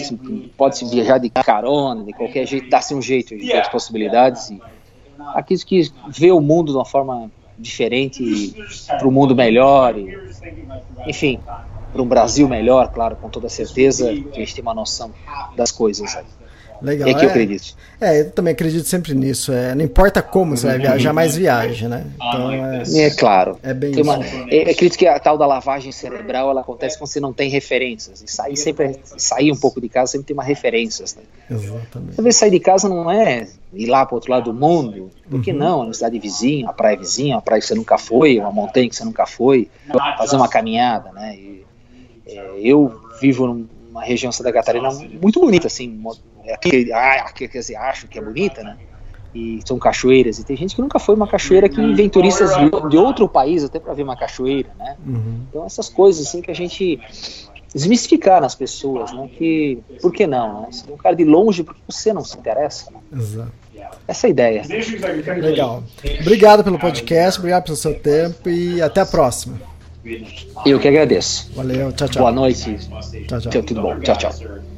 pode-se viajar de carona, de qualquer jeito, dá-se um jeito de possibilidades. E aqueles que vê o mundo de uma forma diferente para o mundo melhor, e, enfim, para um Brasil melhor, claro, com toda certeza, a gente tem uma noção das coisas. Legal. É que eu acredito. É, eu também acredito sempre nisso. É, não importa como você vai viajar, mais viaja, né? Então, é, é claro. É bem uma, é, acredito que a tal da lavagem cerebral ela acontece quando você não tem referências. E sair sempre sair um pouco de casa sempre tem uma referências. Né? Exatamente. Talvez sair de casa não é ir lá para o outro lado do mundo. Por que uhum. não? Uma cidade vizinha, uma praia vizinha, uma praia que você nunca foi, uma montanha que você nunca foi, fazer uma caminhada, né? E, é, eu vivo numa região Santa Catarina muito bonita, assim, aqui, ah, quer dizer, acho que é bonita, né? E são cachoeiras, e tem gente que nunca foi uma cachoeira que vem turistas de outro país até para ver uma cachoeira, né? Uhum. Então essas coisas assim que a gente desmistificar nas pessoas, né? Que por que não, né? Se um cara de longe, por que você não se interessa? Né? Exato. Essa é a ideia. Legal. Obrigado pelo podcast, obrigado pelo seu tempo e até a próxima. Eu que agradeço. Valeu, tchau, tchau. Boa noite. Tchau, tchau. Tudo bom. Tchau, tchau.